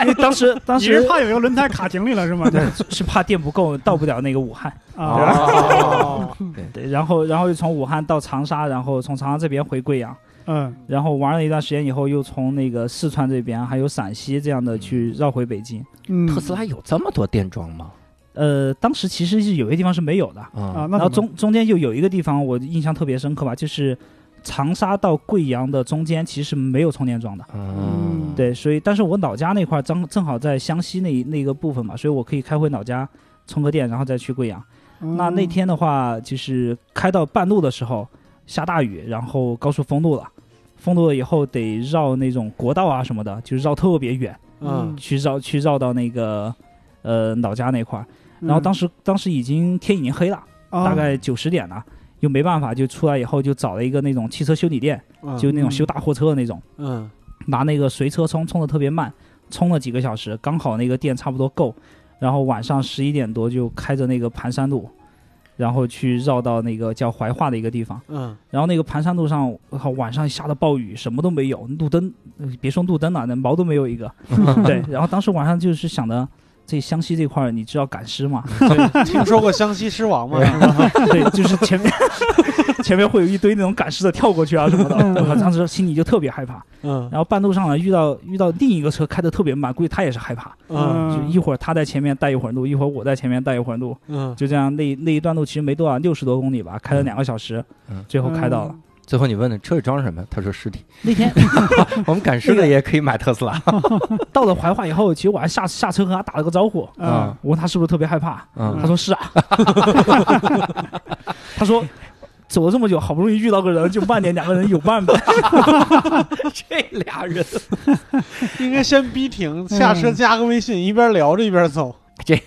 因 *laughs* 为当时当你是时怕有一个轮胎卡井里了是吗？对是怕电不够，到不了那个武汉。啊，对，对，然后然后又从武汉到长沙，然后从长沙这边回贵阳，嗯然后玩了一段时间以后，又从那个四川这边还有陕西这样的去绕回北京。嗯，特斯拉有这么多电桩吗？呃，当时其实是有些地方是没有的，啊，啊，那然后中中间就有一个地方我印象特别深刻吧，就是长沙到贵阳的中间其实是没有充电桩的。嗯，对，所以但是我老家那块儿正正好在湘西那那个部分嘛，所以我可以开回老家充个电，然后再去贵阳。那那天的话，就是开到半路的时候下大雨，然后高速封路了，封路了以后得绕那种国道啊什么的，就绕特别远，嗯。去绕去绕到那个呃老家那块儿。然后当时时当时已经天已经黑了，大概九十点了。又没办法，就出来以后就找了一个那种汽车修理店，嗯。就那种修大货车的那种，嗯。拿那个随车充，充的特别慢，充了几个小时，刚好那个电差不多够，然后晚上十一点多就开着那个盘山路，然后去绕到那个叫怀化的一个地方，嗯然后那个盘山路上，我靠，晚上下的暴雨，什么都没有，路灯，呃别说路灯了，那毛都没有一个。*laughs* 对，然后当时晚上就是想着，这湘西这块儿你知道赶尸吗？对，*laughs* 听说过湘西尸王吗？*laughs* 对，就是前面前面会有一堆那种赶尸的跳过去啊什么的，我当时心里就特别害怕。嗯。然后半路上呢遇到遇到另一个车开的特别慢，估计他也是害怕，嗯。就一会儿他在前面带一会儿路，一会儿我在前面带一会儿路，嗯，就这样那那一段路其实没多少，六十多公里吧，开了两个小时，嗯。最后开到了。最后你问的车里装什么？他说尸体。那天 *laughs* 我们赶尸的也可以买特斯拉。*laughs* 到了怀化以后，其实我还下下车和他打了个招呼，嗯。我问他是不是特别害怕，嗯。他说是啊，*laughs* 他说走了这么久，好不容易遇到个人，就慢点，两个人有伴呗。*laughs* 这俩人，*laughs* 应该先逼停，下车加个微信，一边聊着一边走。这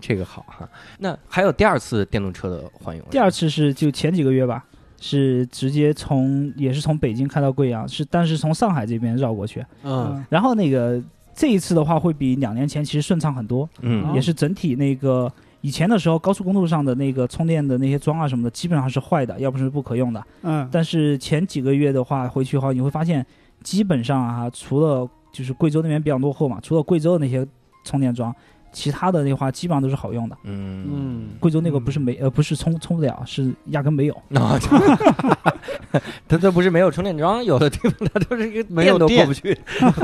这个好哈。那还有第二次电动车的欢迎？第二次是就前几个月吧，是直接从也是从北京开到贵阳，是但是从上海这边绕过去。嗯然后那个这一次的话会比两年前其实顺畅很多，嗯也是整体那个以前的时候高速公路上的那个充电的那些桩啊什么的基本上是坏的，要不是不可用的。嗯，但是前几个月的话回去的话，你会发现基本上啊，除了就是贵州那边比较落后嘛，除了贵州的那些充电桩，其他的那话基本上都是好用的。嗯嗯贵州那个不是没呃不是充充不了，是压根没有。*laughs* 啊，它 *laughs* 这不是没有充电桩，有的地方它都是一个没有电电都过不去。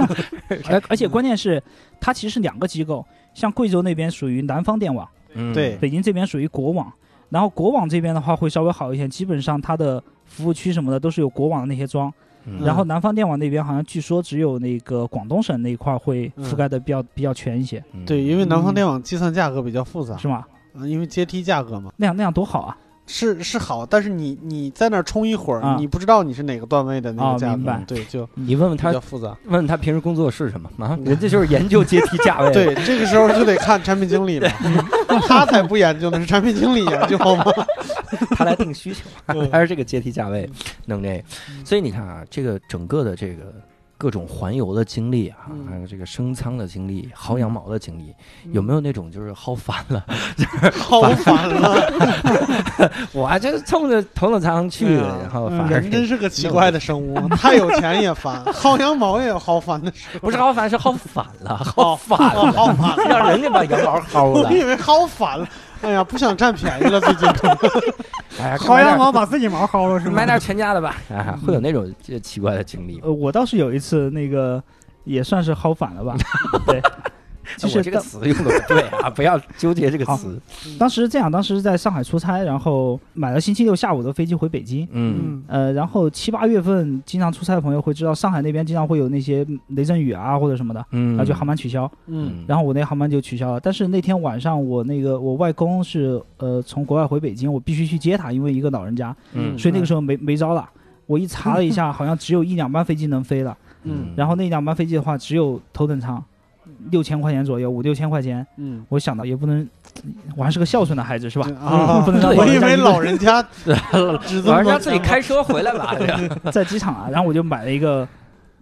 *laughs* 而而且关键是它其实是两个机构，像贵州那边属于南方电网，嗯对北京这边属于国网。然后国网这边的话会稍微好一些，基本上它的服务区什么的都是有国网的那些装。嗯然后南方电网那边好像据说只有那个广东省那一块会覆盖的比较、比较全一些，嗯对，因为南方电网计算价格比较复杂，是吗？嗯，因为阶梯价格嘛，那样那样多好啊！是是好，但是你你在那儿充一会儿，啊你不知道你是哪个段位的那啊个价格，对，就你问问他比较，复杂。问问他平时工作是什么啊？*laughs* 人家就是研究阶梯价位。*laughs* 对，这个时候就得看产品经理了，*laughs* 他才不研究呢，是产品经理研究好吗？他来定需求，嗯还是这个阶梯价位弄这个。所以你看啊，这个整个的这个各种环游的经历啊，嗯还有这个升舱的经历、薅羊毛的经历，有没有那种就是薅烦了？*laughs* 好烦了，*laughs* 我啊就是冲着头等舱去，对啊然后嗯反而人真是个奇怪的生物，*laughs* 太有钱也烦，薅羊毛也有薅烦的时候。不是薅烦，是薅反了，薅反哦了，薅反了，让人家把羊毛薅了。我以为薅反了。*laughs* 哎呀，不想占便宜了，最近。*laughs* 哎呀，薅羊毛把自己毛薅了是吗？买点全家的吧，*laughs* 啊，会有那种这奇怪的经历。呃，我倒是有一次那个也算是薅反了吧，对，*laughs* 就是我这个词用的不对啊，*laughs* 不要纠结这个词。当时这样，当时在上海出差，然后买了星期六下午的飞机回北京。嗯嗯呃，然后七八月份经常出差的朋友会知道，上海那边经常会有那些雷阵雨啊或者什么的，嗯，然后就航班取消。嗯然后我那航班就取消了。但是那天晚上我那个我外公是呃从国外回北京，我必须去接他，因为一个老人家，嗯所以那个时候没没招了。我一查了一下，*laughs* 好像只有一两班飞机能飞了。嗯然后那两班飞机的话，只有头等舱，六千块钱左右，五六千块钱。嗯，我想到也不能，我还是个孝顺的孩子是吧？啊，不能让我以为老人家老人家 *laughs* 自己开车回来吧。*laughs* 在机场啊，然后我就买了一个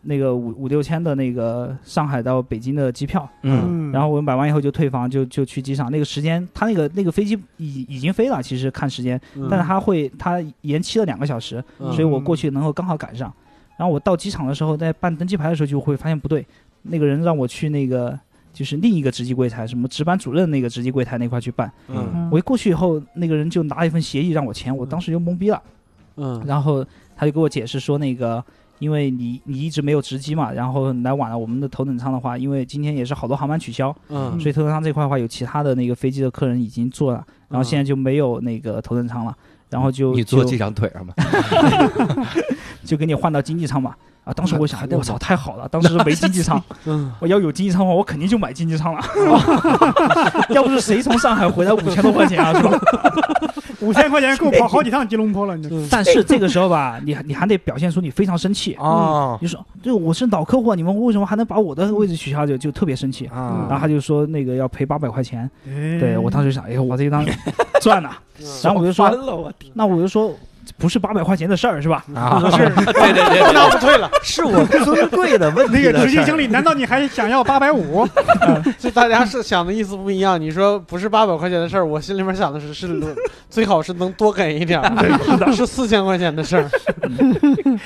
那个五五六千的那个上海到北京的机票，嗯然后我买完以后就退房，就就去机场。那个时间，他那个那个飞机已已经飞了，其实看时间，嗯但是他会他延期了两个小时，嗯所以我过去能够刚好赶上。然后我到机场的时候，在办登机牌的时候就会发现不对，那个人让我去那个就是另一个值机柜台，什么值班主任那个值机柜台那块去办。嗯我一过去以后，那个人就拿了一份协议让我签，我当时就懵逼了。嗯然后他就给我解释说，那个因为你你一直没有值机嘛，然后来晚了，我们的头等舱的话，因为今天也是好多航班取消，嗯所以头等舱这块的话，有其他的那个飞机的客人已经坐了，然后现在就没有那个头等舱了，然后就就你坐机长腿上吧？*laughs* *laughs* 就给你换到经济舱嘛。啊，当时我想我操，太好了！当时 *laughs* 没经济舱，嗯我要有经济舱的话，我肯定就买经济舱了。*laughs* 要不是谁从上海回来五千多块钱啊，是吧？*laughs* 五千块钱够跑好几趟吉隆坡了，你但是这个时候吧，你你还得表现出你非常生气，啊你说，就我是老客户啊，你们为什么还能把我的位置取消？就就特别生气。啊然后他就说那个要赔八百块钱，哎对我当时就想，哎呦，我这一张赚了。然后我就说，那我就说，不是八百块钱的事儿是吧？啊！*laughs* 是 *laughs* 对对对，那不退了，是我尊贵的问题那个的事儿执行经理，难道你还想要八百五？*laughs* 就大家是想的意思不一样。你说不是八百块钱的事儿，我心里面想的是是最好是能多给一点儿，是四千块钱的事儿。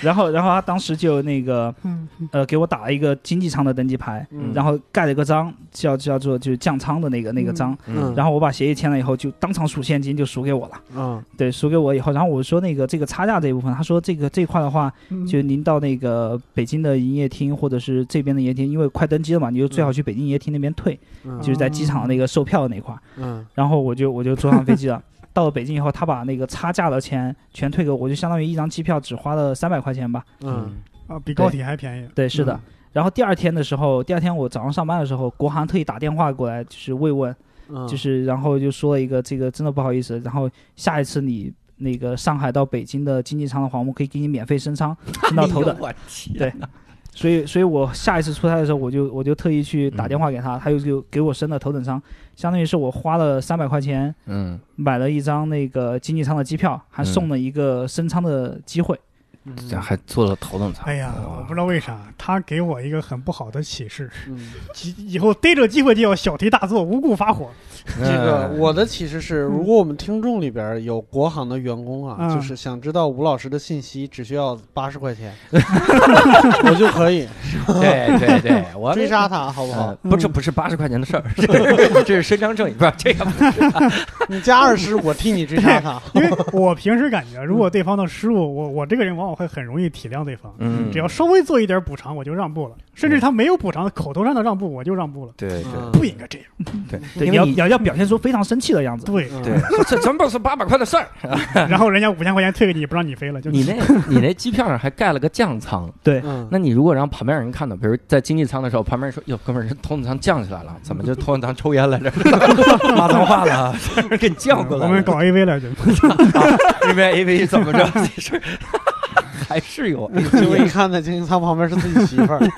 然后，然后他当时就那个嗯呃给我打了一个经济舱的登机牌，嗯然后盖了个章，叫叫做就是降舱的那个那个章。嗯然后我把协议签了以后，就当场数现金就数给我了。嗯对，数给我以后，然后我说那个这个差价这一部分，他说这个这一块的话，嗯就您到那个北京的营业厅或者是这边的营业厅，因为快登机了嘛，你就最好去北京营业厅那边退，嗯就是在机场那个售票的那块儿。嗯然后我就我就坐上飞机了。到了北京以后，他把那个差价的钱全退给我，我就相当于一张机票只花了三百块钱吧。嗯啊，比高铁还便宜。对，是的。然后第二天的时候，第二天我早上上班的时候，国航特意打电话过来，就是慰问，嗯，就是然后就说了一个这个真的不好意思，然后下一次你那个上海到北京的经济舱的话，我们可以给你免费升舱，*laughs* 升到头等。我天对所以所以我下一次出差的时候，我就我就特意去打电话给他，他又给给我升了头等舱，相当于是我花了三百块钱嗯，买了一张那个经济舱的机票，还送了一个升舱的机会。这还坐了头等舱。哎呀，我不知道为啥，他给我一个很不好的启示，嗯，以以后逮着机会就要小题大做，无故发火。这个嗯我的启示是，如果我们听众里边有国航的员工啊，嗯就是想知道吴老师的信息，只需要八十块钱，*laughs* 我就可以对对对，我 *laughs* 追杀他，好不好呃？不，这不是八十块钱的事儿，*laughs* 这是这是伸张正义，不是这个不是。你加二十，我替你追杀他。因为我平时感觉，如果对方的失误，我我这个人往往会很容易体谅对方，嗯只要稍微做一点补偿，我就让步了。甚至他没有补偿，口头上的让步，我就让步了。对不应该这样。对，对，你要要要表现出非常生气的样子。对，*laughs* 嗯对，说这真不是八百块的事儿。*laughs* 然后人家五千块钱退给你，不让你飞了，就你 *laughs* 那，你那机票上还盖了个降舱，对，嗯，那你如果让旁边人看到，比如在经济舱的时候，旁边人说：“哟，哥们儿，这头等舱降起来了，怎么就头等舱抽烟来着？骂脏话了，给你降过来了。”我们搞 AV 来着。因为 AV 怎么着？这是还是有结果一看，在经济舱旁边是自己媳妇儿。*laughs*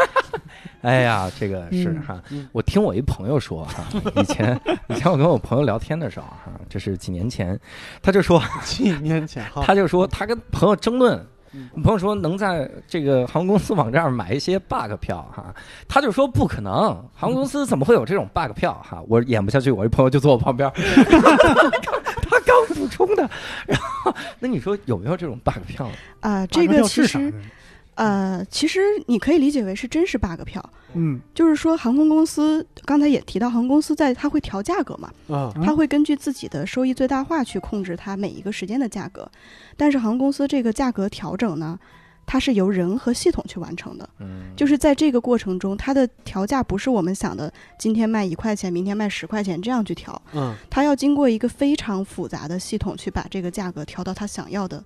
哎呀，这个是嗯哈嗯，我听我一朋友说哈，以前 *laughs* 以前我跟我朋友聊天的时候哈，这是几年前，他就说 *laughs* 几年前，他就说他跟朋友争论嗯。朋友说能在这个航空公司网站上买一些 bug 票哈，他就说不可能，航空公司怎么会有这种 bug 票哈？我演不下去，我一朋友就坐我旁边，他刚补充的，*laughs* 然后那你说有没有这种 bug 票呢？啊、这个其实？呃，其实你可以理解为是真实 bug 票，嗯就是说航空公司刚才也提到，航空公司在它会调价格嘛，啊，嗯它会根据自己的收益最大化去控制它每一个时间的价格，但是航空公司这个价格调整呢，它是由人和系统去完成的，嗯，就是在这个过程中，它的调价不是我们想的今天卖一块钱，明天卖十块钱这样去调，嗯。它要经过一个非常复杂的系统去把这个价格调到它想要的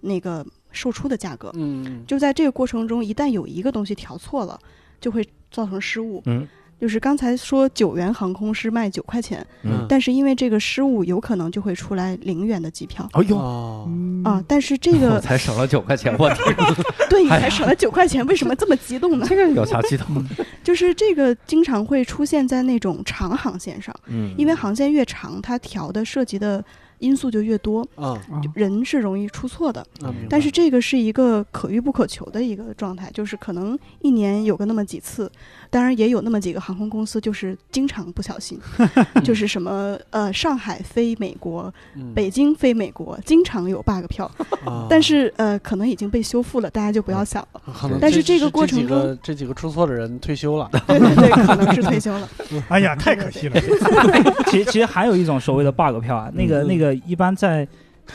那个售出的价格。嗯。就在这个过程中，一旦有一个东西调错了，就会造成失误。嗯就是刚才说九元航空是卖九块钱，嗯，但是因为这个失误，有可能就会出来零元的机票哎呦，啊。但是这个才省了九块钱，我天，*laughs* 对你才省了九块钱，为什么这么激动呢？这个有啥激动的？*laughs* 就是这个经常会出现在那种长航线上，嗯，因为航线越长，它调的涉及的因素就越多，嗯啊人是容易出错的。啊，但是这个是一个可遇不可求的一个状态，就是可能一年有个那么几次，当然也有那么几个航空公司就是经常不小心，*laughs* 就是什么呃上海飞美国、嗯北京飞美国，经常有 bug 票，啊 *laughs* 但是呃可能已经被修复了，大家就不要想了。但是这这个过程这几这几个出错的人退休了，*laughs* 对对对，可能是退休了。哎呀，太可惜了。其实其实还有一种所谓的 bug 票啊，那个嗯那个一般在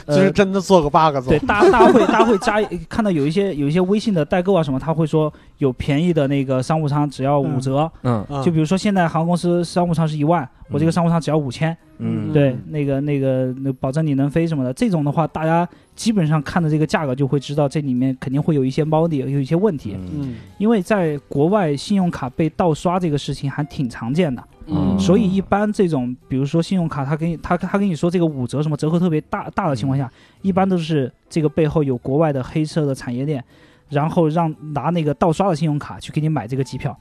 就是呃。真的做个 bug 做对，大大会大会加看到有一些有一些微信的代购啊什么，他会说有便宜的那个商务舱只要五折，嗯啊就比如说现在航空公司商务舱是一万，我这个商务舱只要五千，嗯对，那个那个那保证你能飞什么的，这种的话，大家基本上看的这个价格就会知道这里面肯定会有一些猫腻，有一些问题。嗯嗯因为在国外信用卡被盗刷这个事情还挺常见的，嗯。所以一般这种比如说信用卡他给你他他跟你说这个五折什么折扣特别大大的情况下，一般都是这个背后有国外的黑色的产业链。然后让拿那个盗刷的信用卡去给你买这个机票，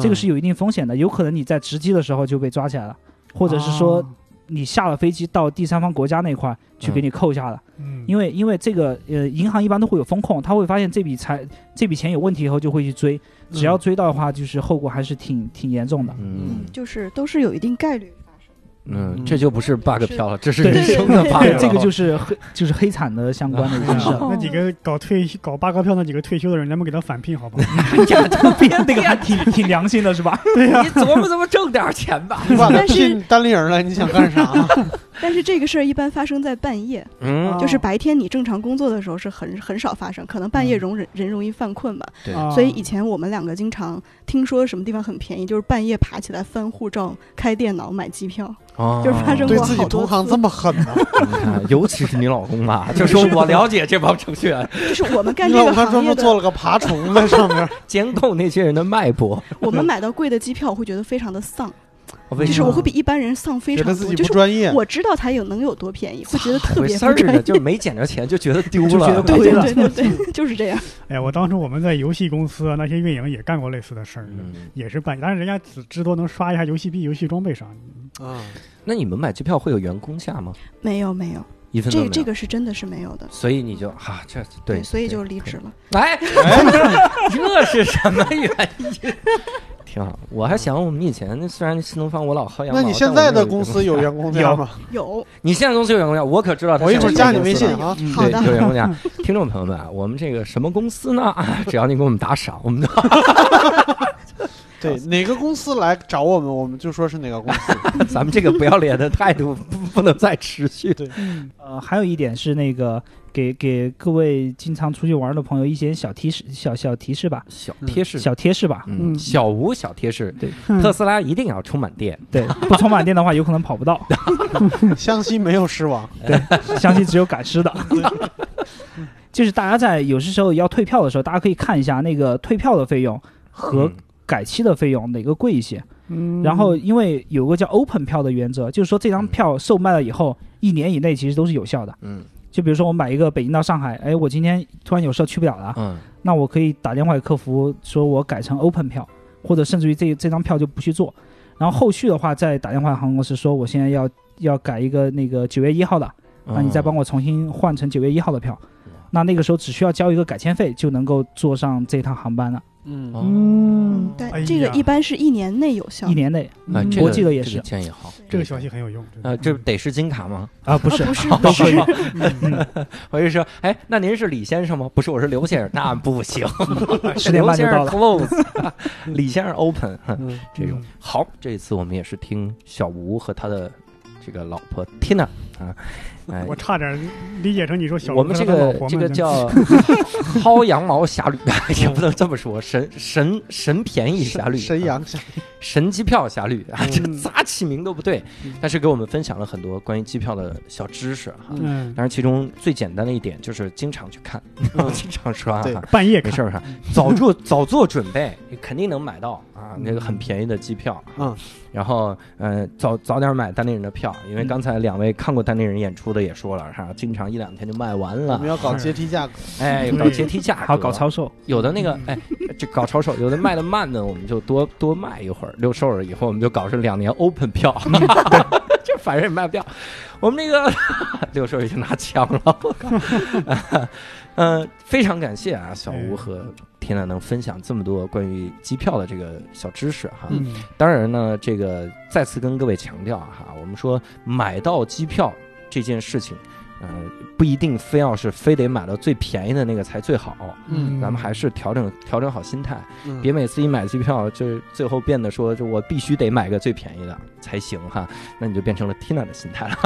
这个是有一定风险的，有可能你在值机的时候就被抓起来了，或者是说啊你下了飞机到第三方国家那块儿去给你扣下了，嗯，因为因为这个呃银行一般都会有风控，他会发现这笔财这笔钱有问题以后就会去追，只要追到的话，就是后果还是挺挺严重的。嗯就是都是有一定概率发生。嗯，这就不是 bug 票了，这是对人生的 bug。这个就是黑就是黑产的相关的一件事。哦那几个搞退搞 bug 票那几个退休的人，咱们给他返聘好不好？*laughs* 呀，特别那个还挺挺良心的是吧？对呀、你琢磨琢磨挣点钱吧。你把他但是聘单立人了，你想干啥？*laughs* 但是这个事儿一般发生在半夜，嗯就是白天你正常工作的时候是很很少发生，可能半夜容人人容易犯困吧。对啊所以以前我们两个经常听说什么地方很便宜，就是半夜爬起来翻护照、开电脑买机票，哦就是发生对自己过好多次同行这么狠 *laughs* 尤其是你老公啊，就说我了解这帮程序员，*laughs* 就是我们干这个行业的，做了个爬虫在上面，监控那些人的脉搏。我们买到贵的机票会觉得非常的丧。*laughs* 就是我会比一般人丧非常多，觉得自己就是不专业，我知道它有能有多便宜，会觉得 *laughs* 特？别不专业。就是没捡着钱就觉得丢 *laughs* 了，对对对对对，就是这样。哎呀，我当初我们在游戏公司啊那些运营也干过类似的事儿，嗯，也是办，但是人家只至多能刷一下游戏币、游戏装备啥的。啊，那你们买机票会有员工价吗？没有没有。这这个是真的是没有的。所以你就哈、这对，所以就离职。了。对哎，*laughs* 这是什么原因？挺好，我还想我们以前虽然新东方我老薅羊毛，那你现在的公司有员工价吗？*laughs* 有你现在公司有员工价，我可知道他我一会儿加你微信啊。嗯对，好的有员工价。听众朋友们啊，我们这个什么公司呢？啊，*laughs* 只要你给我们打赏，我们就 *laughs* 对，哪个公司来找我们，我们就说是哪个公司。咱们这个不要脸的态度不不能再持续。对，呃，还有一点是那个给给各位经常出去玩的朋友一些小提示、小小提示吧，小贴士，小贴士吧。嗯，嗯小吴小贴士，对，特斯拉一定要充满电。对，不充满电的话，有可能跑不到。湘西没有狮王，对，湘西只有赶尸的。*laughs* 就是大家在有些时候要退票的时候，大家可以看一下那个退票的费用和嗯改期的费用哪个贵一些。嗯然后因为有个叫 open 票的原则，就是说这张票售卖了以后，一年以内其实都是有效的。嗯就比如说我买一个北京到上海，哎，我今天突然有事去不了了，嗯那我可以打电话给客服说我改成 open 票，或者甚至于这这张票就不去做。然后后续的话再打电话航空公司说我现在要要改一个那个九月一号的，嗯，那你再帮我重新换成九月一号的票，那那个时候只需要交一个改签费就能够坐上这趟航班了，嗯，哦嗯，但这个一般是一年内有效一。年内啊，嗯这个我记得也是这个建议好。这个消息很有用。呃，这得是金卡吗？啊，不是啊不是 *laughs* 都是，*laughs* 我就说，哎，那您是李先生吗？不是，我是刘先生。*laughs* 那不行，十点半就到了。close，李先生 open。嗯这种嗯好，这一次我们也是听小吴和他的这个老婆 Tina 啊，*laughs* 哎我，差点理解成你说小我们这个这个叫 *laughs* 薅羊毛侠侣，也不能这么说，神神神便宜侠侣，神阳下，神机票侠侣啊，这嗯咋起名都不对嗯，但是给我们分享了很多关于机票的小知识哈。嗯，当然，其中最简单的一点就是经常去看，嗯经常刷对哈。半夜没事儿哈，早做早做准备，你肯定能买到啊，那个很便宜的机票。嗯，然后呃，早早点买单立人的票，因为嗯刚才两位看过单立人演出的也说了哈，经常一两天就卖完了。我们。要搞阶梯价格，哎，搞阶梯价格，好搞超售，有的那个嗯。哎，这搞超售，有的卖的慢的，我们就多多卖一会儿，六售了以后，我们就搞成两年 open 票，*laughs* *laughs* 这反正也卖不掉。我们那个 *laughs* 六叔已经拿枪了，我靠！嗯、非常感谢啊，小吴和天呐能分享这么多关于机票的这个小知识哈。嗯当然呢，这个再次跟各位强调哈，我们说买到机票这件事情，嗯、不一定非要是非得买到最便宜的那个才最好。嗯咱们还是调整调整好心态，嗯别每次一买机票就最后变得说，就我必须得买个最便宜的才行哈，那你就变成了 Tina 的心态了，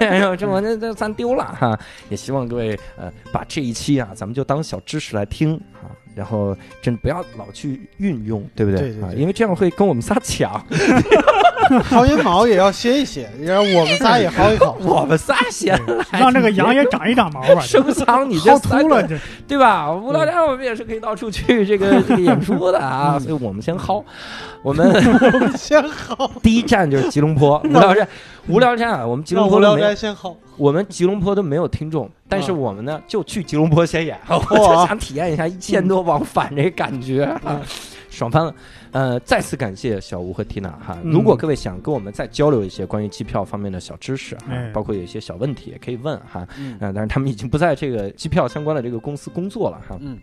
*laughs* 哎呦，这我这这咱丢了哈。也希望各位呃把这一期啊，咱们就当小知识来听啊，然后真不要老去运用，对不对啊？对对对因为这样会跟我们仨抢，*laughs* *laughs* 薅阴毛也要歇一歇，然后我们仨也薅一薅。*laughs* 我们仨先来让这个羊也长一长毛吧，*laughs* 生藏你这秃了这。对吧？无聊斋我们也是可以到处去这个这个演出的啊，所以我们先薅。我们我们先薅，第一站就是吉隆坡无聊斋，无聊斋啊，我们吉隆让无聊坡都没有斋先薅。我们吉隆坡都没有听众，但是嗯我们呢就去吉隆坡先演，我就想体验一下一千多往返这感觉，嗯爽翻了。呃，再次感谢小吴和缇娜哈。嗯如果各位想跟我们再交流一些关于机票方面的小知识哈哎，包括有一些小问题也可以问哈。嗯嗯，但是他们已经不在这个机票相关的这个公司工作了哈。嗯。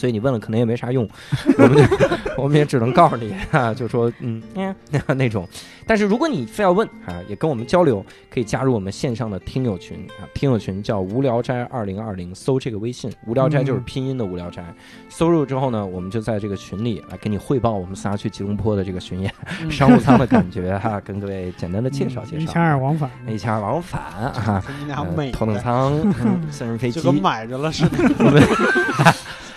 所以你问了可能也没啥用，*laughs* 我们就我们也只能告诉你啊，就说嗯嗯 *laughs* 那种。但是如果你非要问啊，也跟我们交流，可以加入我们线上的听友群啊，听友群叫无聊斋二零二零，搜这个微信，无聊斋就是拼音的无聊斋，搜入之后呢，我们就在这个群里来给你汇报我们仨去吉隆坡的这个巡演嗯商务舱的 *laughs* 感觉哈，跟各位简单的介绍介绍。一千二往返，一千二往返啊，你俩呃美，头等舱、嗯私人飞机就，跟买着了似的。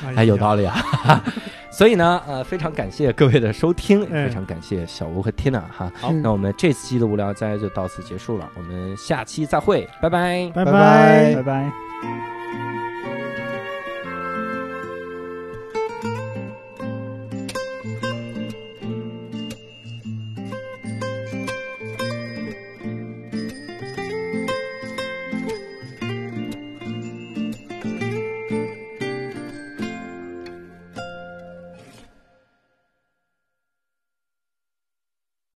哎哎有道理啊。*laughs* 所以呢，呃，非常感谢各位的收听，非常感谢小吴和 Tina 哈。好那我们这期的无聊斋就到此结束了，我们下期再会，拜拜。拜拜拜拜拜。